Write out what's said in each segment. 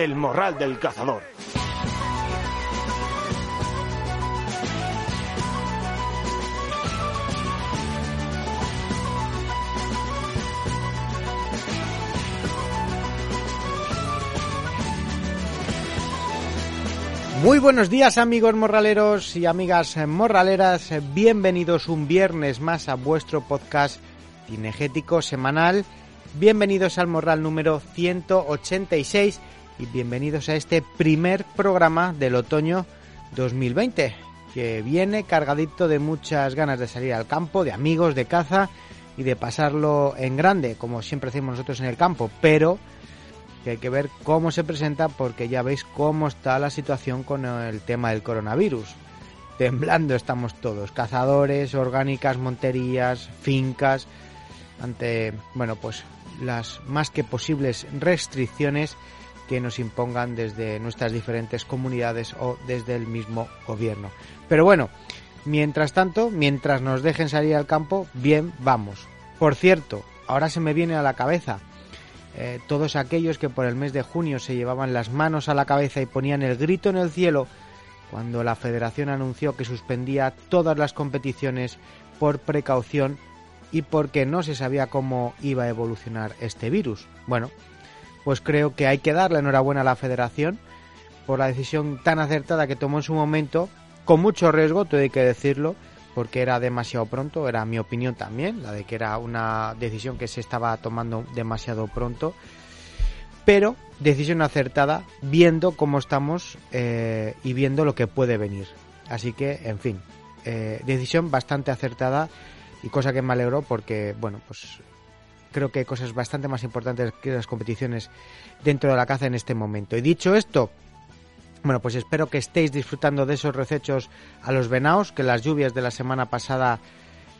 El Morral del Cazador. Muy buenos días amigos morraleros y amigas morraleras, bienvenidos un viernes más a vuestro podcast cinegético semanal, bienvenidos al Morral número 186 y bienvenidos a este primer programa del otoño 2020, que viene cargadito de muchas ganas de salir al campo, de amigos, de caza y de pasarlo en grande, como siempre hacemos nosotros en el campo, pero que hay que ver cómo se presenta porque ya veis cómo está la situación con el tema del coronavirus. Temblando estamos todos, cazadores, orgánicas, monterías, fincas, ante, bueno, pues las más que posibles restricciones que nos impongan desde nuestras diferentes comunidades o desde el mismo gobierno. Pero bueno, mientras tanto, mientras nos dejen salir al campo, bien, vamos. Por cierto, ahora se me viene a la cabeza, eh, todos aquellos que por el mes de junio se llevaban las manos a la cabeza y ponían el grito en el cielo cuando la federación anunció que suspendía todas las competiciones por precaución y porque no se sabía cómo iba a evolucionar este virus. Bueno, pues creo que hay que darle enhorabuena a la federación por la decisión tan acertada que tomó en su momento, con mucho riesgo, hay que decirlo, porque era demasiado pronto, era mi opinión también, la de que era una decisión que se estaba tomando demasiado pronto, pero decisión acertada viendo cómo estamos eh, y viendo lo que puede venir. Así que, en fin, eh, decisión bastante acertada y cosa que me alegró porque, bueno, pues creo que hay cosas bastante más importantes que las competiciones dentro de la caza en este momento. Y dicho esto, bueno, pues espero que estéis disfrutando de esos recechos a los venaos, que las lluvias de la semana pasada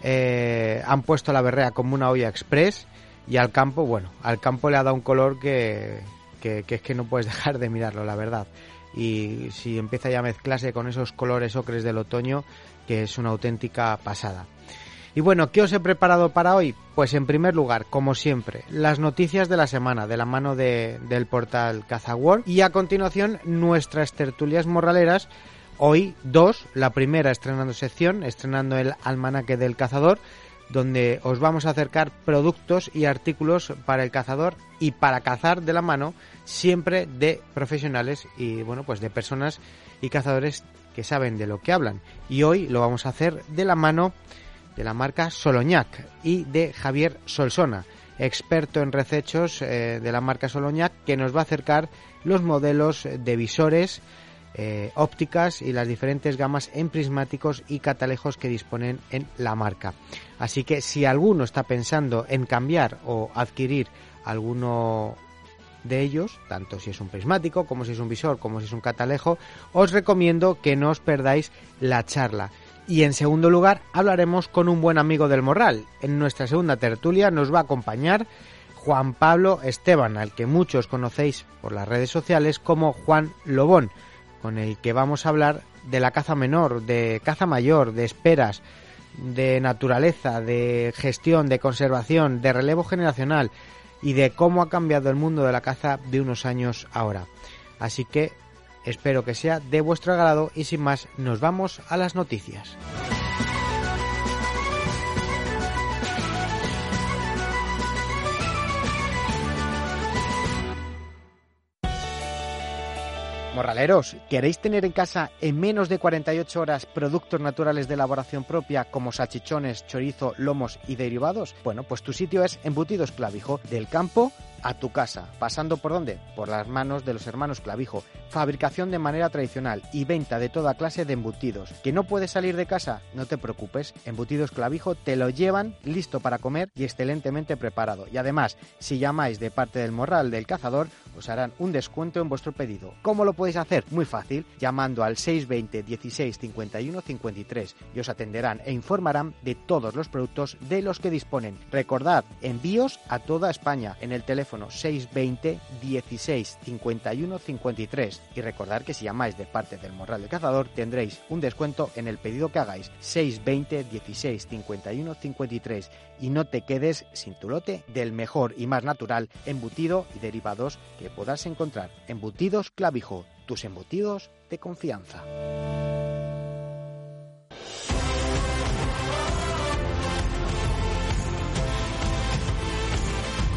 eh, han puesto la berrea como una olla express y al campo, bueno, al campo le ha dado un color que, que, que es que no puedes dejar de mirarlo, la verdad. Y si empieza ya a mezclarse con esos colores ocres del otoño, que es una auténtica pasada. Y bueno, ¿qué os he preparado para hoy? Pues en primer lugar, como siempre, las noticias de la semana de la mano de, del portal CazaWorld y a continuación nuestras tertulias morraleras. Hoy dos, la primera estrenando sección, estrenando el almanaque del cazador, donde os vamos a acercar productos y artículos para el cazador y para cazar de la mano, siempre de profesionales y bueno, pues de personas y cazadores que saben de lo que hablan. Y hoy lo vamos a hacer de la mano de la marca Soloñac y de Javier Solsona, experto en recechos eh, de la marca Soloñac, que nos va a acercar los modelos de visores, eh, ópticas y las diferentes gamas en prismáticos y catalejos que disponen en la marca. Así que si alguno está pensando en cambiar o adquirir alguno de ellos, tanto si es un prismático, como si es un visor, como si es un catalejo, os recomiendo que no os perdáis la charla. Y en segundo lugar, hablaremos con un buen amigo del Morral. En nuestra segunda tertulia nos va a acompañar Juan Pablo Esteban, al que muchos conocéis por las redes sociales como Juan Lobón, con el que vamos a hablar de la caza menor, de caza mayor, de esperas, de naturaleza, de gestión, de conservación, de relevo generacional y de cómo ha cambiado el mundo de la caza de unos años ahora. Así que Espero que sea de vuestro agrado y sin más nos vamos a las noticias. Morraleros, ¿queréis tener en casa en menos de 48 horas productos naturales de elaboración propia como salchichones, chorizo, lomos y derivados? Bueno, pues tu sitio es Embutidos Clavijo, del campo a tu casa, pasando por dónde? Por las manos de los hermanos Clavijo. Fabricación de manera tradicional y venta de toda clase de embutidos. ¿Que no puedes salir de casa? No te preocupes, Embutidos Clavijo te lo llevan listo para comer y excelentemente preparado. Y además, si llamáis de parte del morral del cazador, os harán un descuento en vuestro pedido. ¿Cómo lo podéis hacer? Muy fácil, llamando al 620 16 51 53 y os atenderán e informarán de todos los productos de los que disponen. Recordad, envíos a toda España en el teléfono 620 16 51 53 y recordar que si llamáis de parte del Morral del Cazador tendréis un descuento en el pedido que hagáis. 620 16 51 53 y no te quedes sin tu lote del mejor y más natural embutido y derivados que podrás encontrar. Embutidos Clavijo, tus embutidos de confianza.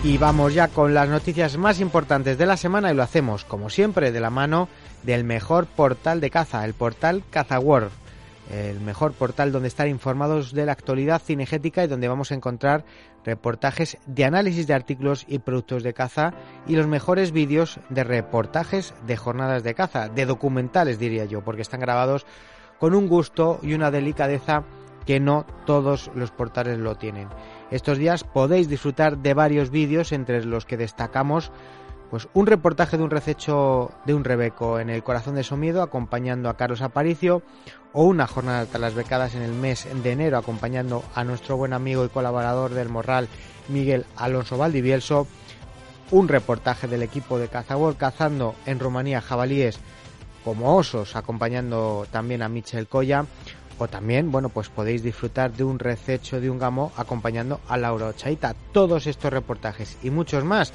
Y vamos ya con las noticias más importantes de la semana y lo hacemos, como siempre, de la mano del mejor portal de caza, el portal CazaWorld, el mejor portal donde estar informados de la actualidad cinegética y donde vamos a encontrar reportajes de análisis de artículos y productos de caza y los mejores vídeos de reportajes de jornadas de caza, de documentales diría yo, porque están grabados con un gusto y una delicadeza que no todos los portales lo tienen. Estos días podéis disfrutar de varios vídeos entre los que destacamos pues un reportaje de un rececho de un rebeco en el corazón de Somiedo acompañando a Carlos Aparicio o una jornada de las becadas en el mes de enero acompañando a nuestro buen amigo y colaborador del Morral Miguel Alonso Valdivielso, un reportaje del equipo de Cazabol cazando en Rumanía jabalíes como osos acompañando también a Michel Coya o también, bueno, pues podéis disfrutar de un rececho de un gamo acompañando a Laura Ochaita. Todos estos reportajes y muchos más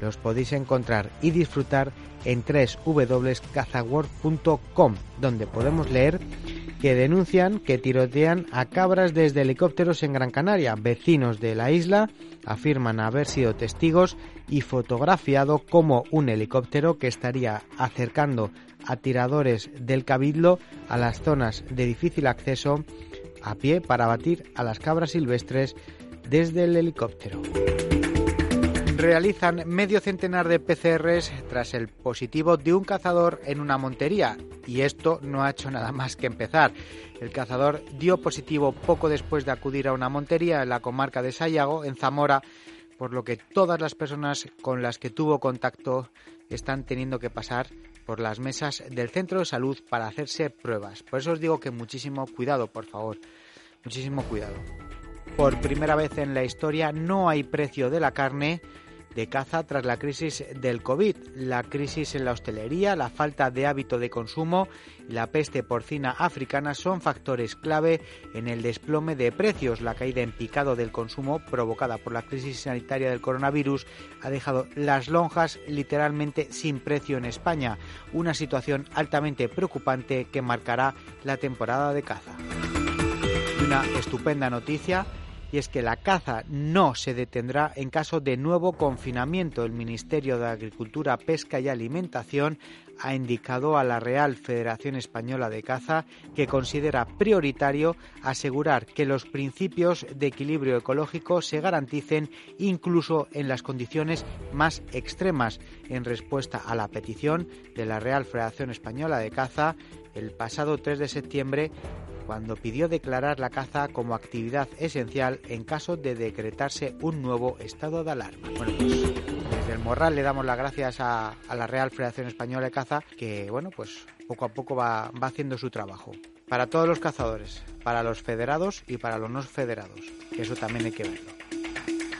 los podéis encontrar y disfrutar en www.cazaworld.com, donde podemos leer que denuncian que tirotean a cabras desde helicópteros en Gran Canaria. Vecinos de la isla afirman haber sido testigos y fotografiado como un helicóptero que estaría acercando a tiradores del Cabildo a las zonas de difícil acceso a pie para batir a las cabras silvestres desde el helicóptero. Realizan medio centenar de PCRs tras el positivo de un cazador en una montería y esto no ha hecho nada más que empezar. El cazador dio positivo poco después de acudir a una montería en la comarca de Sayago, en Zamora, por lo que todas las personas con las que tuvo contacto están teniendo que pasar por las mesas del centro de salud para hacerse pruebas. Por eso os digo que muchísimo cuidado, por favor. Muchísimo cuidado. Por primera vez en la historia no hay precio de la carne de caza tras la crisis del COVID, la crisis en la hostelería, la falta de hábito de consumo y la peste porcina africana son factores clave en el desplome de precios. La caída en picado del consumo provocada por la crisis sanitaria del coronavirus ha dejado las lonjas literalmente sin precio en España, una situación altamente preocupante que marcará la temporada de caza. Una estupenda noticia y es que la caza no se detendrá en caso de nuevo confinamiento. El Ministerio de Agricultura, Pesca y Alimentación ha indicado a la Real Federación Española de Caza que considera prioritario asegurar que los principios de equilibrio ecológico se garanticen incluso en las condiciones más extremas. En respuesta a la petición de la Real Federación Española de Caza, el pasado 3 de septiembre cuando pidió declarar la caza como actividad esencial en caso de decretarse un nuevo estado de alarma. Bueno, pues desde el Morral le damos las gracias a, la Real Federación Española de Caza que, bueno, pues poco a poco va, va haciendo su trabajo. Para todos los cazadores, para los federados y para los no federados, que eso también hay que verlo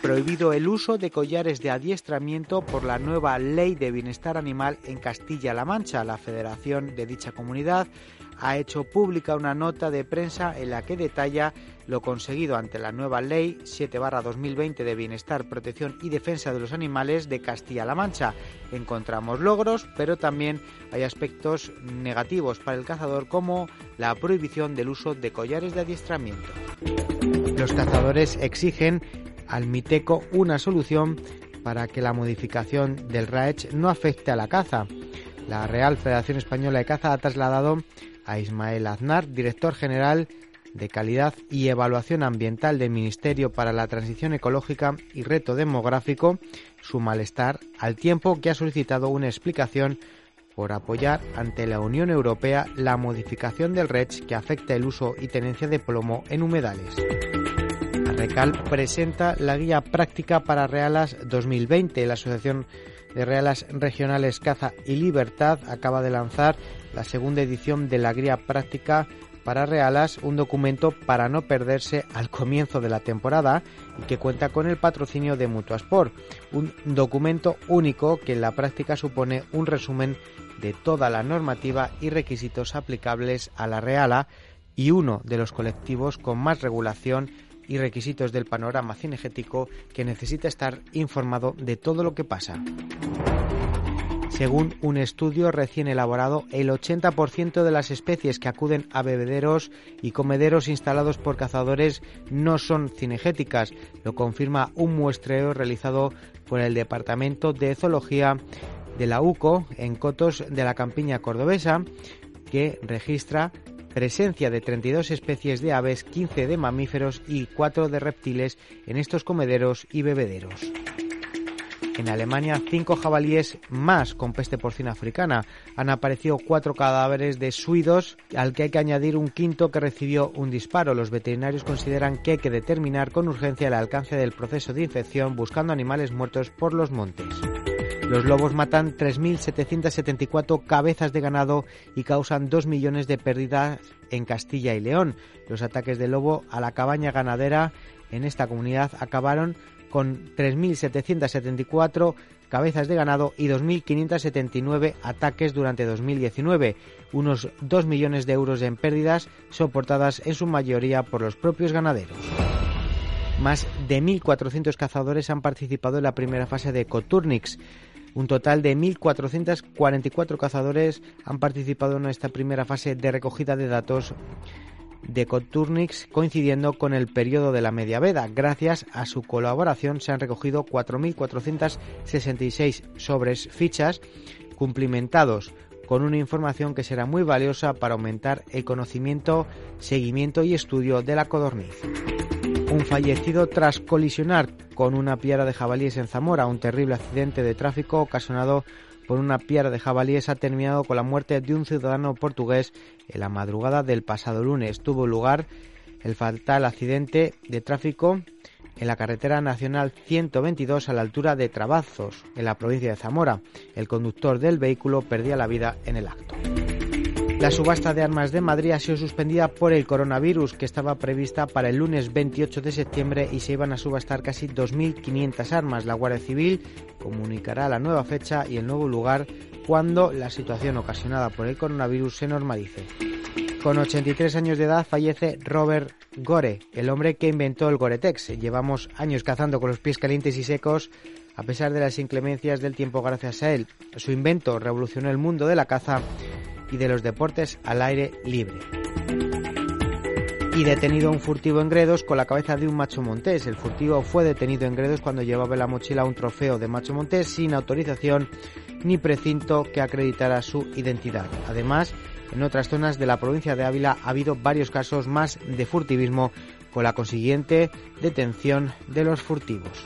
prohibido el uso de collares de adiestramiento por la nueva Ley de Bienestar Animal en Castilla-La Mancha. La federación de dicha comunidad ha hecho pública una nota de prensa en la que detalla lo conseguido ante la nueva Ley 7-2020 de Bienestar, Protección y Defensa de los Animales de Castilla-La Mancha. Encontramos logros, pero también hay aspectos negativos para el cazador como la prohibición del uso de collares de adiestramiento. Los cazadores exigen al Miteco una solución para que la modificación del RAECH no afecte a la caza. La Real Federación Española de Caza ha trasladado a Ismael Aznar, director general de Calidad y Evaluación Ambiental del Ministerio para la Transición Ecológica y Reto Demográfico, su malestar, al tiempo que ha solicitado una explicación por apoyar ante la Unión Europea la modificación del RECH que afecta el uso y tenencia de plomo en humedales. Recal presenta la guía práctica para Realas 2020. La Asociación de Realas Regionales Caza y Libertad acaba de lanzar la segunda edición de la guía práctica para Realas, un documento para no perderse al comienzo de la temporada y que cuenta con el patrocinio de Mutuasport, un documento único que en la práctica supone un resumen de toda la normativa y requisitos aplicables a la Reala y uno de los colectivos con más regulación y requisitos del panorama cinegético que necesita estar informado de todo lo que pasa. Según un estudio recién elaborado, el 80% de las especies que acuden a bebederos y comederos instalados por cazadores no son cinegéticas. Lo confirma un muestreo realizado por el Departamento de Zoología de la UCO en cotos de la campiña cordobesa, que registra presencia de 32 especies de aves, 15 de mamíferos y 4 de reptiles en estos comederos y bebederos. En Alemania, cinco jabalíes más con peste porcina africana. Han aparecido cuatro cadáveres de suidos, al que hay que añadir un quinto que recibió un disparo. Los veterinarios consideran que hay que determinar con urgencia el alcance del proceso de infección buscando animales muertos por los montes. Los lobos matan 3.774 cabezas de ganado y causan 2 millones de pérdidas en Castilla y León. Los ataques de lobo a la cabaña ganadera en esta comunidad acabaron con 3.774 cabezas de ganado y 2.579 ataques durante 2019, unos 2 millones de euros en pérdidas soportadas en su mayoría por los propios ganaderos. Más de 1.400 cazadores han participado en la primera fase de Coturnix, un total de 1.444 cazadores han participado en esta primera fase de recogida de datos de Coturnix coincidiendo con el periodo de la Media Veda. Gracias a su colaboración se han recogido 4.466 sobres fichas cumplimentados con una información que será muy valiosa para aumentar el conocimiento, seguimiento y estudio de la codorniz un fallecido tras colisionar con una piara de jabalíes en Zamora. Un terrible accidente de tráfico ocasionado por una piara de jabalíes ha terminado con la muerte de un ciudadano portugués en la madrugada del pasado lunes. Tuvo lugar el fatal accidente de tráfico en la carretera nacional 122 a la altura de Trabazos, en la provincia de Zamora. El conductor del vehículo perdía la vida en el acto. La subasta de armas de Madrid ha sido suspendida por el coronavirus, que estaba prevista para el lunes 28 de septiembre y se iban a subastar casi 2.500 armas. La Guardia Civil comunicará la nueva fecha y el nuevo lugar cuando la situación ocasionada por el coronavirus se normalice. Con 83 años de edad fallece Robert Gore, el hombre que inventó el Gore-Tex. Llevamos años cazando con los pies calientes y secos a pesar de las inclemencias del tiempo gracias a él. Su invento revolucionó el mundo de la caza y de los deportes al aire libre. Y detenido un furtivo en Gredos con la cabeza de un macho montés. El furtivo fue detenido en Gredos cuando llevaba en la mochila un trofeo de macho montés sin autorización ni precinto que acreditara su identidad. Además, en otras zonas de la provincia de Ávila ha habido varios casos más de furtivismo con la consiguiente detención de los furtivos.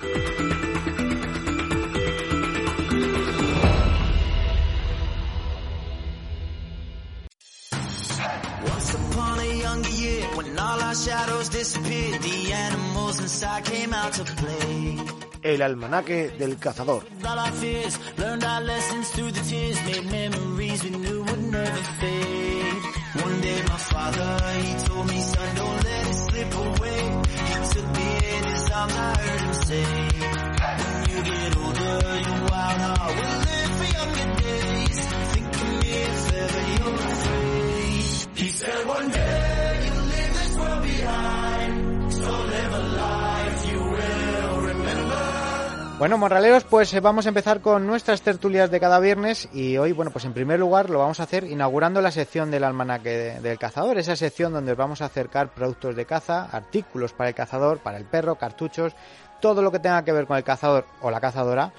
If ever you're afraid. He said one day Bueno, morraleros, pues eh, vamos a empezar con nuestras tertulias de cada viernes y hoy, bueno, pues en primer lugar lo vamos a hacer inaugurando la sección del almanaque de- del cazador, esa sección donde os vamos a acercar productos de caza, artículos para el cazador, para el perro, cartuchos, todo lo que tenga que ver con el cazador o la cazadora,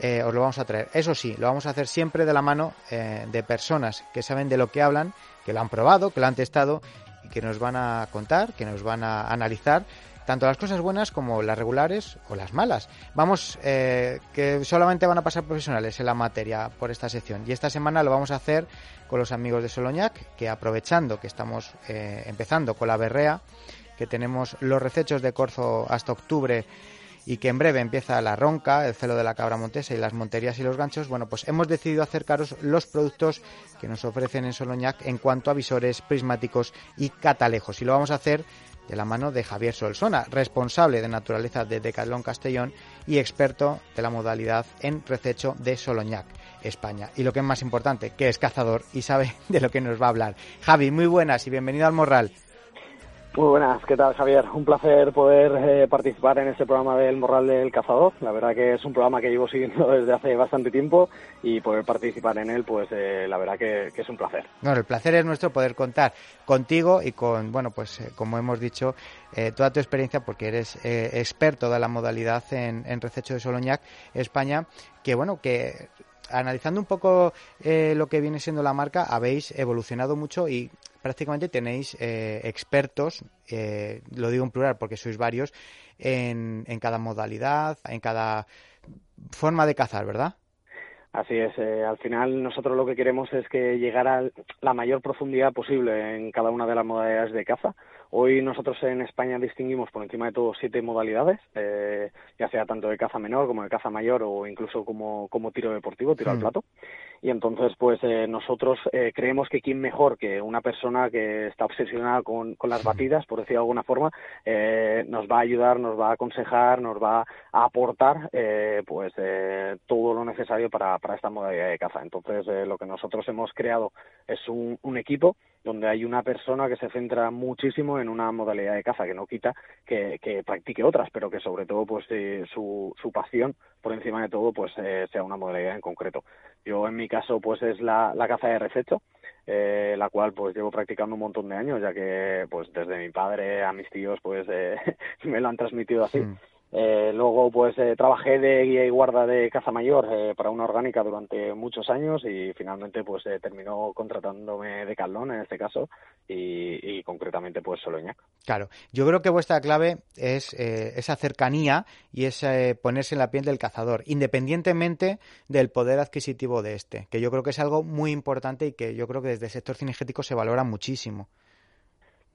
eh, os lo vamos a traer. Eso sí, lo vamos a hacer siempre de la mano eh, de personas que saben de lo que hablan, que lo han probado, que lo han testado que nos van a contar, que nos van a analizar tanto las cosas buenas como las regulares o las malas. Vamos, eh, que solamente van a pasar profesionales en la materia por esta sección. Y esta semana lo vamos a hacer con los amigos de Soloñac, que aprovechando que estamos eh, empezando con la berrea, que tenemos los recechos de corzo hasta octubre y que en breve empieza la ronca, el celo de la cabra montesa y las monterías y los ganchos, bueno, pues hemos decidido acercaros los productos que nos ofrecen en Soloñac en cuanto a visores, prismáticos y catalejos. Y lo vamos a hacer de la mano de Javier Solsona, responsable de naturaleza de Decathlon Castellón y experto de la modalidad en rececho de Soloñac, España. Y lo que es más importante, que es cazador y sabe de lo que nos va a hablar. Javi, muy buenas y bienvenido al Morral. Muy buenas, ¿qué tal Javier? Un placer poder eh, participar en este programa del Morral del Cazador. La verdad que es un programa que llevo siguiendo desde hace bastante tiempo y poder participar en él, pues eh, la verdad que, que, es un placer. Bueno, el placer es nuestro poder contar contigo y con, bueno, pues eh, como hemos dicho, eh, toda tu experiencia, porque eres eh, experto de la modalidad en, en Rececho de Soloñac, España, que bueno, que analizando un poco eh, lo que viene siendo la marca, habéis evolucionado mucho y prácticamente tenéis eh, expertos, eh, lo digo en plural porque sois varios, en, en, cada modalidad, en cada forma de cazar, ¿verdad? Así es, eh, al final nosotros lo que queremos es que llegar a la mayor profundidad posible en cada una de las modalidades de caza. Hoy nosotros en España distinguimos por encima de todo siete modalidades, eh, ya sea tanto de caza menor como de caza mayor o incluso como, como tiro deportivo, tiro al plato. Y entonces, pues eh, nosotros eh, creemos que quién mejor que una persona que está obsesionada con, con las batidas, por decirlo de alguna forma, eh, nos va a ayudar, nos va a aconsejar, nos va a aportar eh, pues eh, todo lo necesario para, para esta modalidad de caza. Entonces, eh, lo que nosotros hemos creado es un, un equipo donde hay una persona que se centra muchísimo en una modalidad de caza, que no quita que, que practique otras, pero que sobre todo pues su, su pasión por encima de todo pues eh, sea una modalidad en concreto. Yo en mi caso pues es la, la caza de rececho, eh, la cual pues llevo practicando un montón de años, ya que pues desde mi padre a mis tíos pues eh, me lo han transmitido así. Mm. Eh, luego, pues eh, trabajé de guía y guarda de caza mayor eh, para una orgánica durante muchos años y finalmente, pues eh, terminó contratándome de Calón en este caso y, concretamente, pues Soloñac. Claro, yo creo que vuestra clave es eh, esa cercanía y es ponerse en la piel del cazador, independientemente del poder adquisitivo de este, que yo creo que es algo muy importante y que yo creo que desde el sector cinegético se valora muchísimo.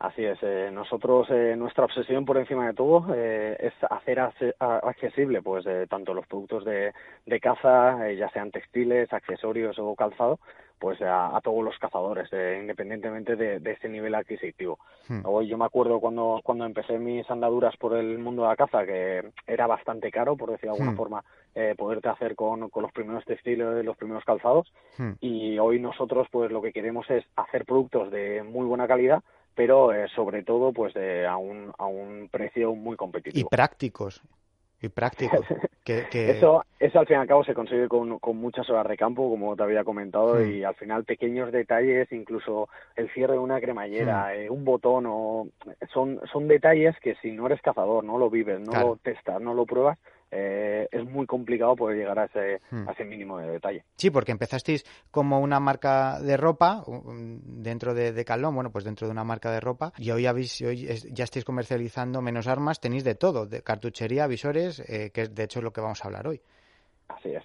Así es, eh, nosotros eh, nuestra obsesión por encima de todo eh, es hacer accesible pues eh, tanto los productos de, de caza, eh, ya sean textiles, accesorios o calzado, pues a, a todos los cazadores, eh, independientemente de, de, ese nivel adquisitivo. Hmm. Hoy yo me acuerdo cuando, cuando empecé mis andaduras por el mundo de la caza, que era bastante caro, por decir de alguna hmm. forma, eh, poderte hacer con, con los primeros textiles, los primeros calzados, hmm. y hoy nosotros pues lo que queremos es hacer productos de muy buena calidad, pero eh, sobre todo pues eh, a, un, a un precio muy competitivo. Y prácticos. Y prácticos. que, que... Eso, eso al fin y al cabo se consigue con, con muchas horas de campo, como te había comentado, mm. y al final pequeños detalles, incluso el cierre de una cremallera, mm. eh, un botón, o son, son detalles que si no eres cazador, no lo vives, no claro. lo testas, no lo pruebas, eh, es muy complicado poder llegar a ese, hmm. a ese mínimo de detalle. Sí, porque empezasteis como una marca de ropa dentro de, de Calón, bueno, pues dentro de una marca de ropa, y hoy, habéis, hoy ya estáis comercializando menos armas, tenéis de todo, de cartuchería, visores, eh, que de hecho es lo que vamos a hablar hoy. Así es.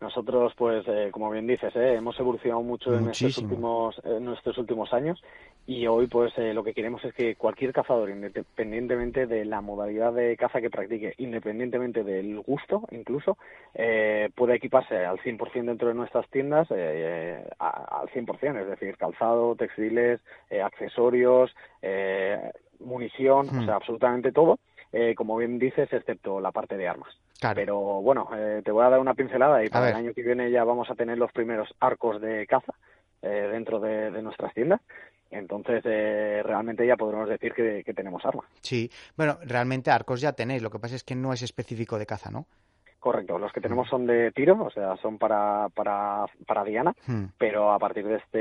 Nosotros, pues, eh, como bien dices, eh, hemos evolucionado mucho en estos últimos, en nuestros últimos años y hoy, pues, eh, lo que queremos es que cualquier cazador, independientemente de la modalidad de caza que practique, independientemente del gusto, incluso, eh, pueda equiparse al 100% dentro de nuestras tiendas, eh, a, al 100%, es decir, calzado, textiles, eh, accesorios, eh, munición, hmm. o sea, absolutamente todo. Eh, como bien dices, excepto la parte de armas. Claro. Pero bueno, eh, te voy a dar una pincelada y para el año que viene ya vamos a tener los primeros arcos de caza eh, dentro de, de, nuestras tiendas. Entonces, eh, realmente ya podremos decir que, que tenemos armas. Sí, bueno, realmente arcos ya tenéis, lo que pasa es que no es específico de caza, ¿no? Correcto, los que tenemos son de tiro, o sea, son para, para, para Diana, hmm. pero a partir de este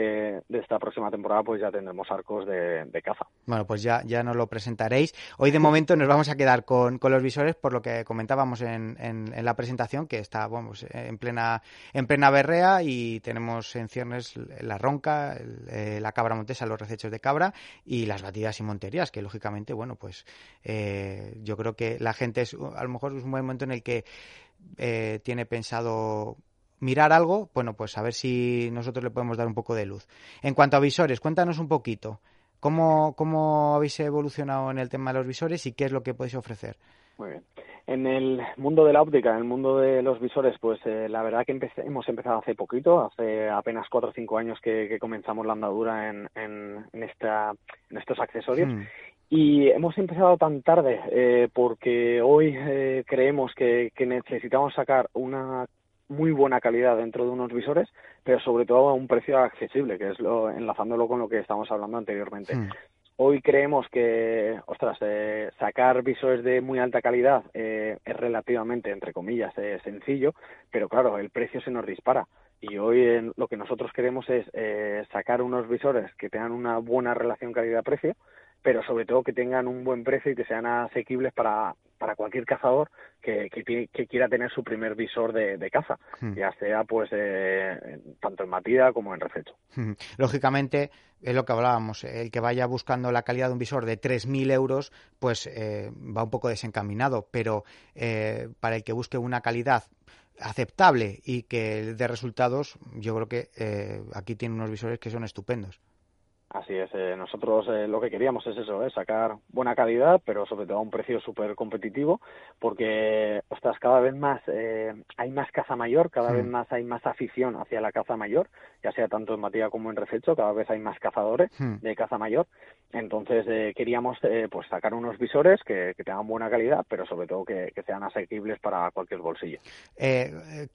de esta próxima temporada pues ya tendremos arcos de, de caza. Bueno, pues ya, ya nos lo presentaréis. Hoy de momento nos vamos a quedar con, con los visores por lo que comentábamos en, en, en la presentación, que está vamos, en plena en plena berrea y tenemos en ciernes la ronca, el, eh, la cabra montesa, los recechos de cabra y las batidas y monterías, que lógicamente, bueno, pues eh, yo creo que la gente es, a lo mejor es un buen momento en el que eh, tiene pensado mirar algo, bueno, pues a ver si nosotros le podemos dar un poco de luz. En cuanto a visores, cuéntanos un poquito. ¿Cómo, ¿Cómo habéis evolucionado en el tema de los visores y qué es lo que podéis ofrecer? Muy bien. En el mundo de la óptica, en el mundo de los visores, pues eh, la verdad que empecé, hemos empezado hace poquito, hace apenas cuatro o cinco años que, que comenzamos la andadura en, en, en, esta, en estos accesorios. Hmm. Y hemos empezado tan tarde eh, porque hoy eh, creemos que, que necesitamos sacar una muy buena calidad dentro de unos visores, pero sobre todo a un precio accesible, que es lo enlazándolo con lo que estamos hablando anteriormente. Mm. Hoy creemos que, ostras, eh, sacar visores de muy alta calidad eh, es relativamente, entre comillas, eh, sencillo, pero claro, el precio se nos dispara. Y hoy lo que nosotros queremos es sacar unos visores que tengan una buena relación calidad-precio, pero sobre todo que tengan un buen precio y que sean asequibles para, para cualquier cazador que, que, quiera tener su primer visor de, caza, hmm. ya sea pues eh, tanto en batida como en refecho. Hmm. Lógicamente, es lo que hablábamos, el que vaya buscando la calidad de un visor de 3.000 euros, pues eh, va un poco desencaminado, pero eh, para el que busque una calidad aceptable y que dé resultados, yo creo que aquí tiene unos visores que son estupendos. Así es, eh, nosotros eh, lo que queríamos es eso, eh, sacar buena calidad, pero sobre todo a un precio súper competitivo, porque, ostras, cada vez más hay más caza mayor, cada vez más hay más afición hacia la caza mayor, ya sea tanto en batida como en refecho, cada vez hay más cazadores de caza mayor, entonces queríamos pues sacar unos visores que, tengan buena calidad, pero sobre todo que, sean asequibles para cualquier bolsillo.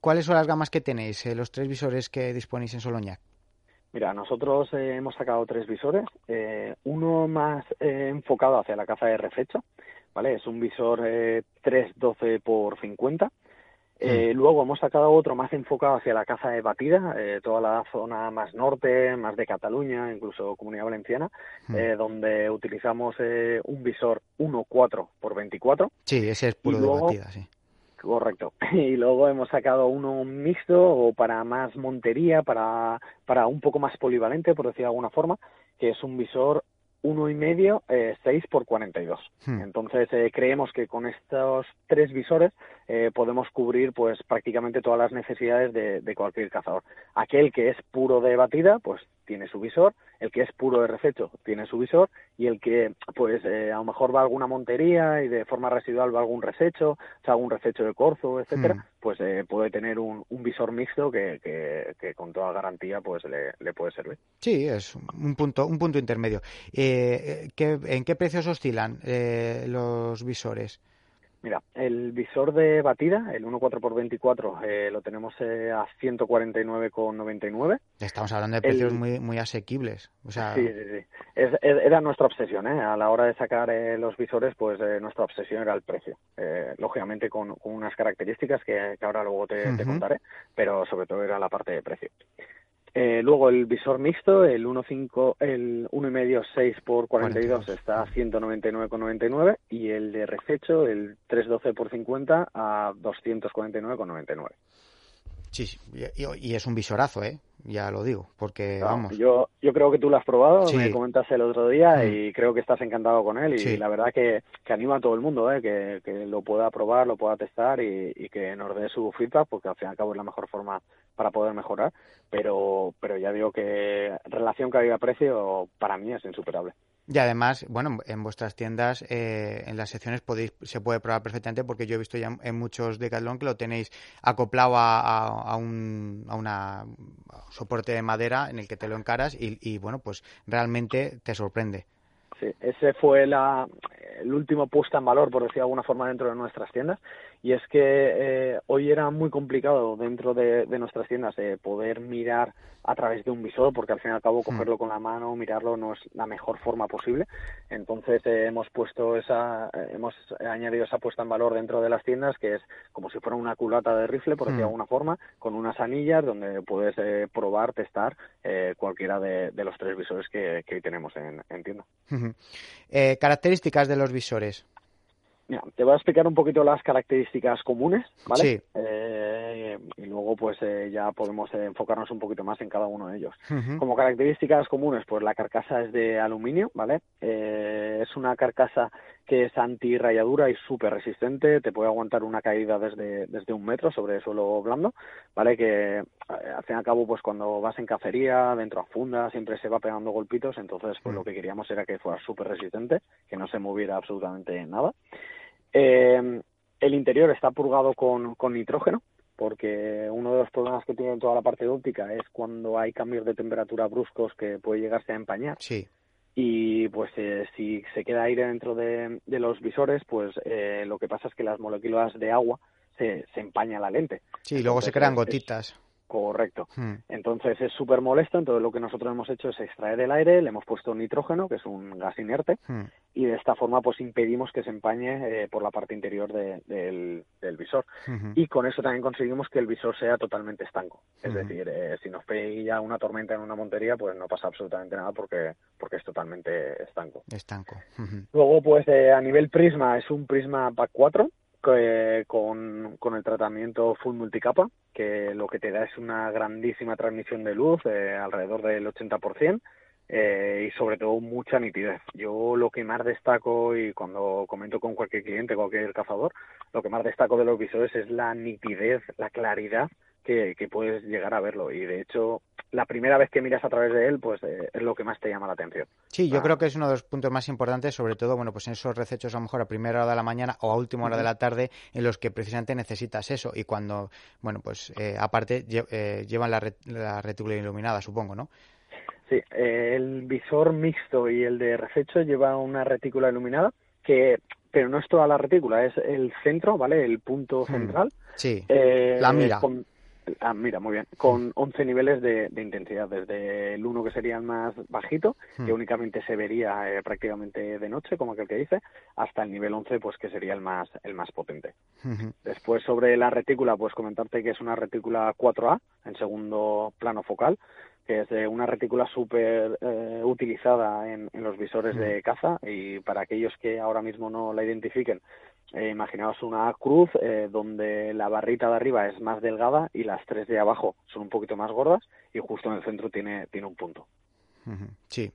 ¿Cuáles son las gamas que tenéis, los tres visores que disponéis en Soloñac? Mira, nosotros eh, hemos sacado tres visores, eh, uno más eh, enfocado hacia la caza de refecho, ¿vale? Es un visor 312 por 50. Mm. Luego hemos sacado otro más enfocado hacia la caza de batida, toda la zona más norte, más de Cataluña, incluso Comunidad Valenciana, mm. donde utilizamos un visor 1.4 por 24. Sí, ese es puro de batida, sí Correcto. Y luego hemos sacado uno mixto o para más montería, para, para un poco más polivalente, por decir de alguna forma, que es un visor uno y medio, eh, 6 por 42. Hmm. Entonces eh, creemos que con estos tres visores eh, podemos cubrir pues prácticamente todas las necesidades de, de, cualquier cazador. Aquel que es puro de batida, pues tiene su visor, el que es puro de refecho tiene su visor y el que pues eh, a lo mejor va a alguna montería y de forma residual va a algún resecho, o sea, algún resecho de corzo, etcétera, hmm. pues eh, puede tener un, visor mixto que, que, con toda garantía pues le, le, puede servir. Sí, es un punto un punto intermedio. Eh, ¿En qué precios oscilan los visores? Mira, el visor de batida, el 1.4x24, eh, lo tenemos eh, a 149,99. Estamos hablando de precios muy muy asequibles. O sea... Sí, sí, sí. era nuestra obsesión, ¿eh? A la hora de sacar eh, los visores, pues eh, nuestra obsesión era el precio. lógicamente con, unas características que, ahora luego te, te, contaré, pero sobre todo era la parte de precio. Eh, luego el visor mixto, el 1.5, el 1,5 6 por 42 está a 199,99 y el de refecho, el 312 por 50 a 249,99. Sí, sí, y, es un visorazo, ¿eh? Ya lo digo, porque vamos. Yo, yo creo que tú lo has probado, me comentaste el otro día mm. y creo que estás encantado con él y la verdad que, que anima a todo el mundo, ¿eh? Que, que lo pueda probar, lo pueda testar y, y que nos dé su feedback porque al fin y al cabo es la mejor forma para poder mejorar, pero, pero ya digo que relación calidad-precio para mí es insuperable. Y además, bueno, en vuestras tiendas, eh, en las secciones podéis, se puede probar perfectamente porque yo he visto ya en muchos Decathlon que lo tenéis acoplado a, a, un a una soporte de madera en el que te lo encaras y, bueno, pues realmente te sorprende. Sí, ese fue la, el último puesta en valor, por decir de alguna forma, dentro de nuestras tiendas. Y es que eh, hoy era muy complicado dentro de, nuestras tiendas eh, poder mirar a través de un visor, porque al fin y al cabo hmm. cogerlo con la mano, mirarlo no es la mejor forma posible. Entonces eh, hemos puesto esa, hemos añadido esa puesta en valor dentro de las tiendas, que es como si fuera una culata de rifle, por decir de hmm. alguna forma, con unas anillas donde puedes probar, testar cualquiera de, los tres visores que, que hoy tenemos en, en tienda. características de los visores. Mira, te voy a explicar un poquito las características comunes, ¿vale? Sí. Eh, y luego, pues eh, ya podemos eh, enfocarnos un poquito más en cada uno de ellos. Como características comunes, pues la carcasa es de aluminio, ¿vale? es una carcasa que es anti-rayadura y súper resistente, te puede aguantar una caída desde, desde un metro sobre suelo blando, ¿vale? Que al fin y al cabo, pues cuando vas en cacería, dentro a funda, siempre se va pegando golpitos, entonces pues lo mm. que queríamos era que fuera súper resistente, que no se moviera absolutamente nada. Eh, el interior está purgado con, con nitrógeno, porque uno de los problemas que tiene toda la parte óptica es cuando hay cambios de temperatura bruscos que puede llegarse a empañar. Sí. Y pues eh, si se queda aire dentro de, los visores, pues eh, lo que pasa es que las moléculas de agua se, se empaña la lente. Sí, y luego se crean gotitas. Correcto. Hmm. Entonces es súper molesto, entonces lo que nosotros hemos hecho es extraer el aire, le hemos puesto nitrógeno, que es un gas inerte, Hmm. y de esta forma pues impedimos que se empañe eh, por la parte interior de- del, del visor. Ujú. Y con eso también conseguimos que el visor sea totalmente estanco. Es decir, eh, si nos pilla una tormenta en una montería, pues no pasa absolutamente nada porque, porque es totalmente estanco. Estanco. Luego, pues eh, a nivel prisma, es un prisma PAC 4 que- con, con el tratamiento full multicapa, que lo que te da es una grandísima transmisión de luz, eh, alrededor del 80%, eh, y sobre todo mucha nitidez. Yo lo que más destaco, y cuando comento con cualquier cliente, cualquier cazador, lo que más destaco de los visores es la nitidez, la claridad que, que puedes llegar a verlo. Y de hecho, la primera vez que miras a través de él, pues eh, es lo que más te llama la atención. Sí, yo Ah. creo que es uno de los puntos más importantes, sobre todo, bueno, pues en esos recechos a lo mejor a primera hora de la mañana o a última hora de la tarde, en los que precisamente necesitas eso. Y cuando, bueno, pues eh, aparte lle- eh, llevan la, la retícula iluminada, supongo, ¿no? Sí, eh, el visor mixto y el de refecho lleva una retícula iluminada que, pero no es toda la retícula, es el centro, ¿vale? El punto Hmm. central. Sí, La mira. Con, ah, mira, muy bien. Con 11 niveles de, de intensidad, desde el 1 que sería el más bajito, que únicamente se vería eh, prácticamente de noche, como aquel que dice, hasta el nivel 11, pues que sería el más, el más potente. Después sobre la retícula, pues comentarte que es una retícula 4A en segundo plano focal, que es eh, una retícula súper eh, utilizada en, en los visores de caza y para aquellos que ahora mismo no la identifiquen, eh, imaginaos una cruz eh, donde la barrita de arriba es más delgada y las tres de abajo son un poquito más gordas y justo en el centro tiene, tiene un punto. Sí.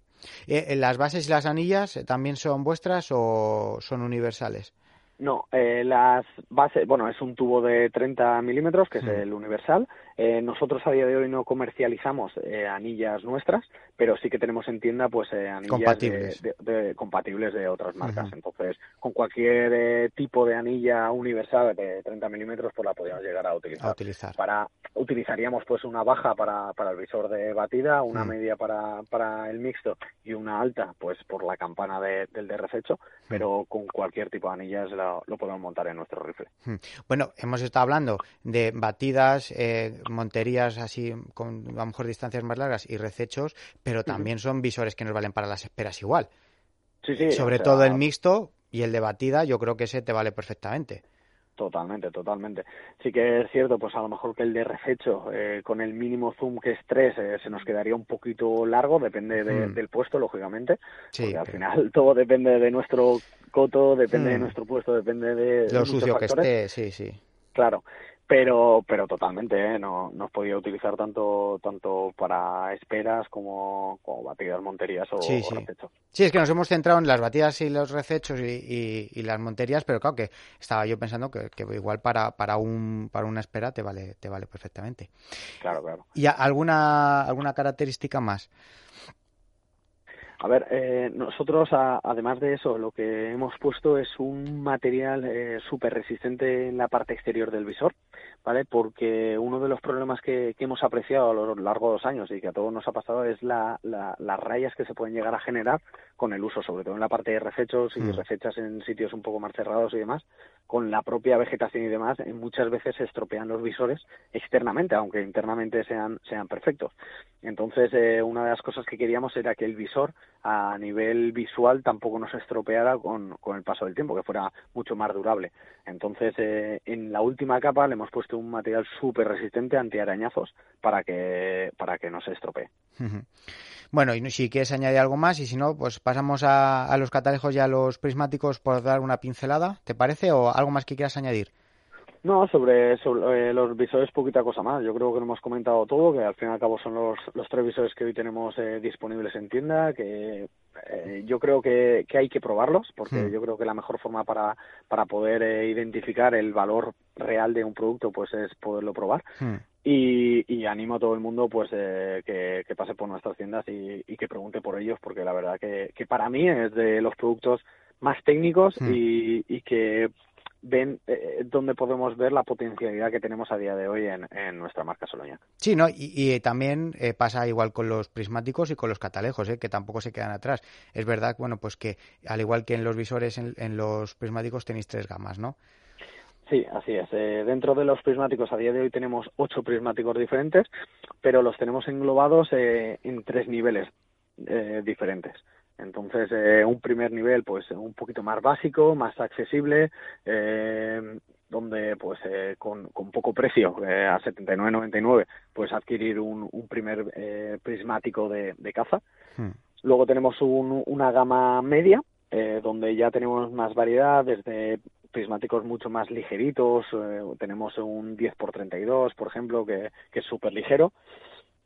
Eh, ¿Las bases y las anillas eh, también son vuestras o son universales? No, eh, las bases, bueno, es un tubo de 30 milímetros, que es el universal. Eh, nosotros a día de hoy no comercializamos eh, anillas nuestras, pero sí que tenemos en tienda pues eh, anillas Compatibles. De, de- de- compatibles de otras marcas. Entonces, con cualquier eh, tipo de anilla universal de 30 milímetros, pues la podríamos llegar a utilizar. A utilizar. Para utilizaríamos pues una baja para, para el visor de batida, una media para, para el mixto y una alta pues por la campana de- del de refecho, pero con cualquier tipo de anillas lo, lo podemos montar en nuestro rifle. Hmm. Bueno, hemos estado hablando de batidas, eh, monterías así con a lo mejor distancias más largas y recechos, pero también son visores que nos valen para las esperas igual. Sí, sí. Sobre o sea, todo el mixto y el de batida, yo creo que ese te vale perfectamente. Totalmente, totalmente. Sí que es cierto, pues a lo mejor que el de refecho eh, con el mínimo zoom que es 3 eh, se nos quedaría un poquito largo, depende de- Hmm. del puesto, lógicamente, Sí, porque al final todo depende de nuestro coto, depende de Hmm. nuestro puesto, depende de lo muchos sucio que factores. esté, sí, sí. Claro, pero pero totalmente, ¿eh? no nos podía utilizar tanto tanto para esperas como, como batidas, monterías o, Sí, o sí. refechos. Sí, es que nos hemos centrado en las batidas y los recechos y, y- y las monterías, pero claro que estaba yo pensando que, que igual para, para un para una espera te vale te vale perfectamente. Claro, claro. ¿Y alguna alguna característica más? A ver, eh, nosotros, a- además de eso, lo que hemos puesto es un material eh, súper resistente en la parte exterior del visor, ¿vale? Porque uno de los problemas que, que hemos apreciado a lo largo de los años y que a todos nos ha pasado es la, la- las rayas que se pueden llegar a generar con el uso, sobre todo en la parte de refechos y Mm. refechas en sitios un poco más cerrados y demás, con la propia vegetación y demás, eh, muchas veces se estropean los visores externamente, aunque internamente sean, sean perfectos. Entonces, eh, una de las cosas que queríamos era que el visor a nivel visual tampoco nos estropeara con, con el paso del tiempo, que fuera mucho más durable. Entonces, eh, en la última capa le hemos puesto un material súper resistente antiarañazos para que, para que no se estropee. Bueno, y si quieres añadir algo más, y si no, pues pasamos a, a los catalejos y a los prismáticos por dar una pincelada, ¿te parece? ¿O algo más que quieras añadir? No, sobre, sobre, eh, los visores poquita cosa más. Yo creo que lo hemos comentado todo, que al fin y al cabo son los, los tres visores que hoy tenemos eh, disponibles en tienda, que eh, yo creo que, que hay que probarlos, porque Hmm. yo creo que la mejor forma para, para poder eh, identificar el valor real de un producto pues es poderlo probar. Hmm. Y, y animo a todo el mundo pues eh, que, que pase por nuestras tiendas y, y que pregunte por ellos, porque la verdad que, que para mí es de los productos más técnicos Hmm. y, y que ven eh, donde podemos ver la potencialidad que tenemos a día de hoy en, en nuestra marca Soloña. Sí, ¿no? Y, y también eh, pasa igual con los prismáticos y con los catalejos, ¿eh? que tampoco se quedan atrás. Es verdad, bueno, pues que al igual que en los visores, en, en los prismáticos tenéis tres gamas, ¿no? Sí, así es. Eh, dentro de los prismáticos a día de hoy tenemos ocho prismáticos diferentes, pero los tenemos englobados eh, en tres niveles eh, diferentes. Entonces, eh, un primer nivel, pues un poquito más básico, más accesible, eh, donde pues eh, con, con poco precio, eh, a 79.99, pues adquirir un, un primer eh, prismático de, de caza. Hmm. Luego tenemos un- una gama media, eh, donde ya tenemos más variedad, desde prismáticos mucho más ligeritos, eh, tenemos un 10x32, por ejemplo, que, que es súper ligero.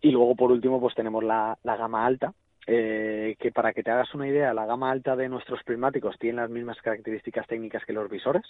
Y luego, por último, pues tenemos la, la gama alta, eh, que para que te hagas una idea, la gama alta de nuestros prismáticos tiene las mismas características técnicas que los visores,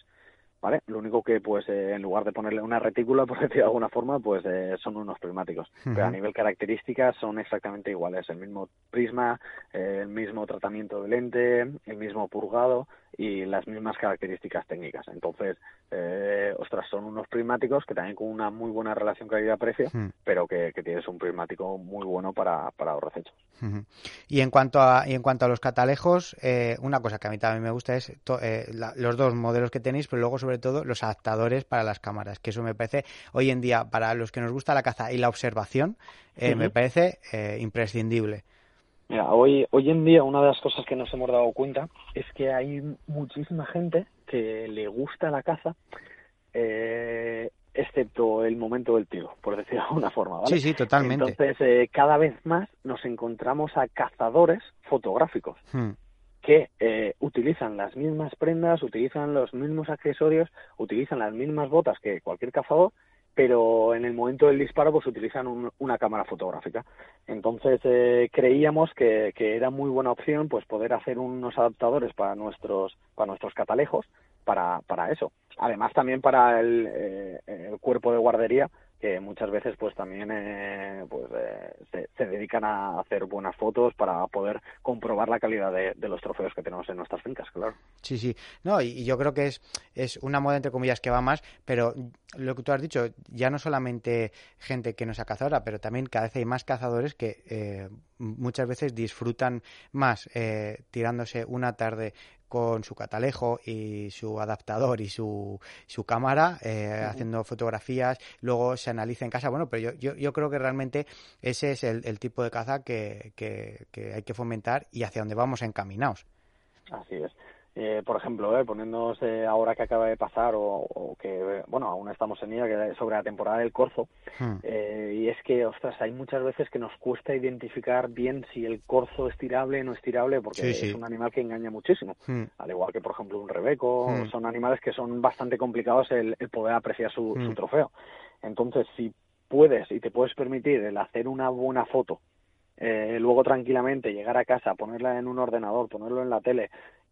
¿vale? Lo único que, pues, eh, en lugar de ponerle una retícula, por decir de alguna forma, pues eh, son unos prismáticos. Pero a nivel características son exactamente iguales. El mismo prisma, eh, el mismo tratamiento de lente, el mismo purgado y las mismas características técnicas. Entonces, eh, ostras, son unos prismáticos que también con una muy buena relación calidad-precio, Hmm. pero que, que tienes un prismático muy bueno para, para los recechos. Ujú. Y en cuanto a y en cuanto a los catalejos, eh, una cosa que a mí también me gusta es to- eh, la- los dos modelos que tenéis, pero luego sobre todo los adaptadores para las cámaras, que eso me parece hoy en día para los que nos gusta la caza y la observación eh, me parece eh, imprescindible. Mira, hoy, hoy en día una de las cosas que nos hemos dado cuenta es que hay muchísima gente que le gusta la caza, eh, excepto el momento del tiro, por decirlo de alguna forma, ¿vale? Sí, sí, totalmente. Entonces, eh, cada vez más nos encontramos a cazadores fotográficos Hmm. que eh, utilizan las mismas prendas, utilizan los mismos accesorios, utilizan las mismas botas que cualquier cazador, pero en el momento del disparo pues utilizan un- una cámara fotográfica. Entonces eh, creíamos que, que era muy buena opción pues poder hacer unos adaptadores para nuestros para nuestros catalejos para, para eso. Además también para el, eh, el cuerpo de guardería que muchas veces pues también eh, pues eh, se, se dedican a hacer buenas fotos para poder comprobar la calidad de, los trofeos que tenemos en nuestras fincas, claro. Sí, sí. No, y, y yo creo que es, es una moda, entre comillas, que va más, pero lo que tú has dicho, ya no solamente gente que no sea cazadora, pero también cada vez hay más cazadores que eh, muchas veces disfrutan más eh, tirándose una tarde con su catalejo y su adaptador y su, su cámara, eh, haciendo fotografías, luego se analiza en casa. Bueno, pero yo, yo, yo creo que realmente ese es el, el tipo de caza que, que, que hay que fomentar y hacia donde vamos encaminados. Así es. Eh, por ejemplo, eh, poniéndonos eh, ahora que acaba de pasar o, o que, bueno, aún estamos en ella, que sobre la temporada del corzo, Hmm. eh, y es que, ostras, hay muchas veces que nos cuesta identificar bien si el corzo es tirable o no es tirable, porque Sí, sí. es un animal que engaña muchísimo. Hmm. al igual que por ejemplo un rebeco, Hmm. son animales que son bastante complicados el, el poder apreciar su, su trofeo. Entonces, si puedes y te puedes permitir el hacer una buena foto, eh, luego tranquilamente llegar a casa, ponerla en un ordenador, ponerlo en la tele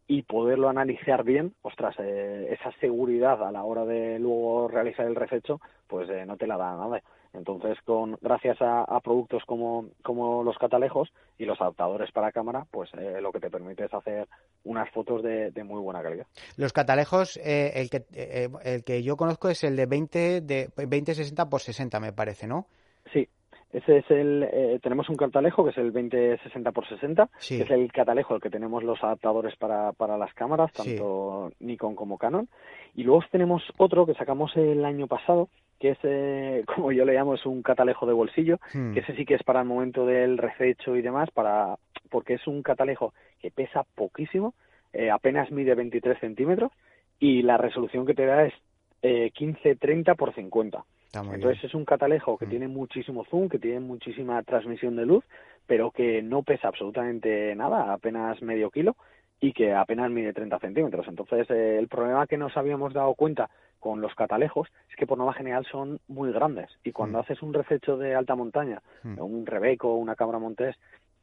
y poderlo analizar bien, ostras, eh, esa seguridad a la hora de luego realizar el rececho, pues eh, no te la da nada. Entonces, con gracias a, a productos como, como los catalejos y los adaptadores para cámara, pues eh, lo que te permite es hacer unas fotos de, de muy buena calidad. Los catalejos, eh, el, que, eh, el que yo conozco es el de 20 de 20 60 por 60, me parece, ¿no? Sí, ese es el. eh, tenemos un catalejo que es el 2060 x 60, Sí. que es el catalejo el que tenemos los adaptadores para, para las cámaras, Sí. tanto Nikon como Canon. Y luego tenemos otro que sacamos el año pasado, que es, eh, como yo le llamo, es un catalejo de bolsillo, Hmm. que ese sí que es para el momento del rececho y demás, para porque es un catalejo que pesa poquísimo, eh, apenas mide 23 centímetros y la resolución que te da es eh, 1530 por 50. Muy Entonces bien. es un catalejo que Mm. tiene muchísimo zoom, que tiene muchísima transmisión de luz, pero que no pesa absolutamente nada, apenas medio kilo, y que apenas mide 30 centímetros. Entonces eh, el problema que nos habíamos dado cuenta con los catalejos es que por norma general son muy grandes y cuando Mm. haces un rececho de alta montaña, Mm. un rebeco, una cabra montés,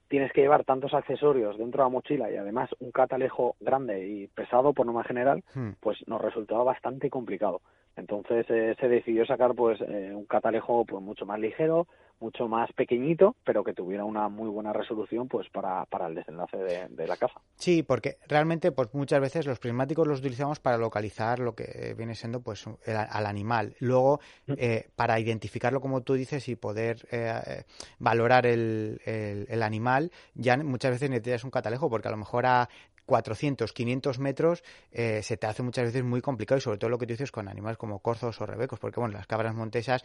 tienes que llevar tantos accesorios dentro de la mochila y además un catalejo grande y pesado por norma general, Hmm. pues nos resultaba bastante complicado. Entonces eh, se decidió sacar pues eh, un catalejo pues mucho más ligero, mucho más pequeñito, pero que tuviera una muy buena resolución pues para, para el desenlace de, de la caza. Sí, porque realmente pues muchas veces los prismáticos los utilizamos para localizar lo que viene siendo pues el- al animal. Luego eh, para identificarlo como tú dices y poder eh, eh, valorar el, el- el animal ya muchas veces necesitas un catalejo porque a lo mejor a 400, 500 metros, eh, se te hace muchas veces muy complicado y sobre todo lo que tú dices con animales como corzos o rebecos, porque bueno, las cabras montesas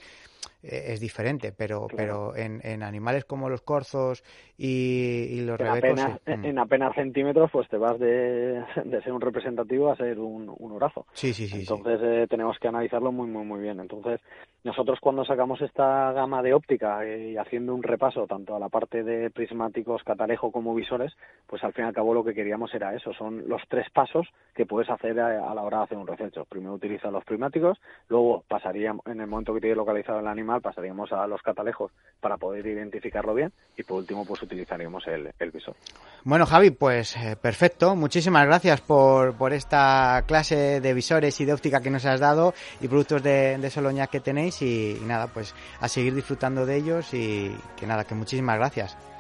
eh, es diferente, pero, pero en, en, animales como los corzos y, los en rebecos... Apenas, En apenas centímetros, pues te vas de, de ser un representativo a ser un, un orazo. Sí, sí, sí. Entonces eh, tenemos que analizarlo muy, muy, muy bien. Entonces, nosotros cuando sacamos esta gama de óptica y haciendo un repaso tanto a la parte de prismáticos, catalejo como visores, pues al fin y al cabo lo que queríamos era eso, son los tres pasos que puedes hacer a, la hora de hacer un recenso. Primero utilizas los prismáticos, luego pasaríamos, en el momento que tienes localizado el animal, pasaríamos a los catalejos para poder identificarlo bien y por último pues utilizaríamos el, visor. Bueno Javi, pues eh, perfecto, muchísimas gracias por, por esta clase de visores y de óptica que nos has dado y productos de, de Soloña que tenéis y, nada, pues a seguir disfrutando de ellos y que nada, que muchísimas gracias.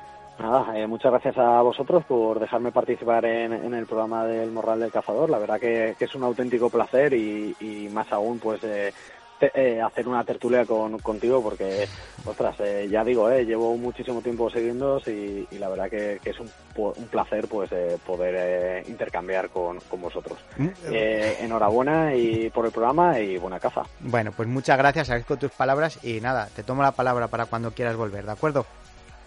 Nada, eh, muchas gracias a vosotros por dejarme participar en, en, el programa del Morral del Cazador. La verdad que, que es un auténtico placer y, y más aún pues eh, eh, hacer una tertulia con, contigo porque, ostras, eh, ya digo, eh, llevo muchísimo tiempo siguiendo y, y, la verdad que, que es un, un, placer pues eh, poder eh, intercambiar con, con vosotros. Eh, enhorabuena y por el programa y buena caza. Bueno, pues muchas gracias, agradezco tus palabras y nada, te tomo la palabra para cuando quieras volver, ¿de acuerdo?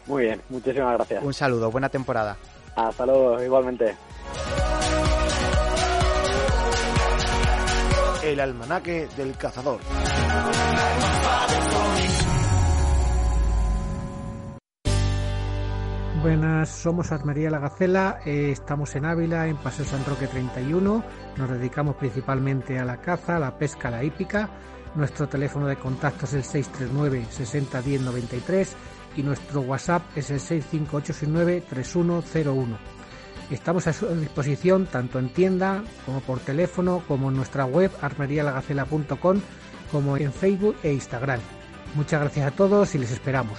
Muy bien, muchísimas gracias. Un saludo, buena temporada. Hasta luego, igualmente. El almanaque del cazador. Buenas, somos Asmaría La Gacela, eh, estamos en Ávila, en Paseo San Roque 31, nos dedicamos principalmente a la caza, a la pesca, a la hípica. Nuestro teléfono de contacto es el 639 60 10 93 y nuestro WhatsApp es el 65869 3101. Estamos a su disposición tanto en tienda como por teléfono, como en nuestra web armerialagacela.com, como en Facebook e Instagram. Muchas gracias a todos y les esperamos.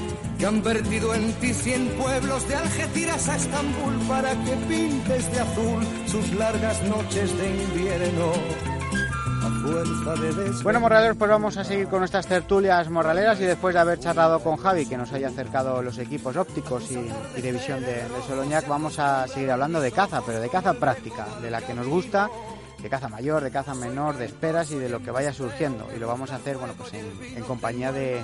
que han vertido en ti cien pueblos de Algeciras a Estambul para que pintes de azul sus largas noches de invierno. Bueno, morraleros, pues vamos a seguir con nuestras tertulias morraleras y después de haber charlado con Javi, que nos haya acercado los equipos ópticos y, y de visión de, de Soloñac, vamos a seguir hablando de caza, pero de caza práctica, de la que nos gusta de caza mayor, de caza menor, de esperas y de lo que vaya surgiendo. Y lo vamos a hacer, bueno, pues en, en compañía de,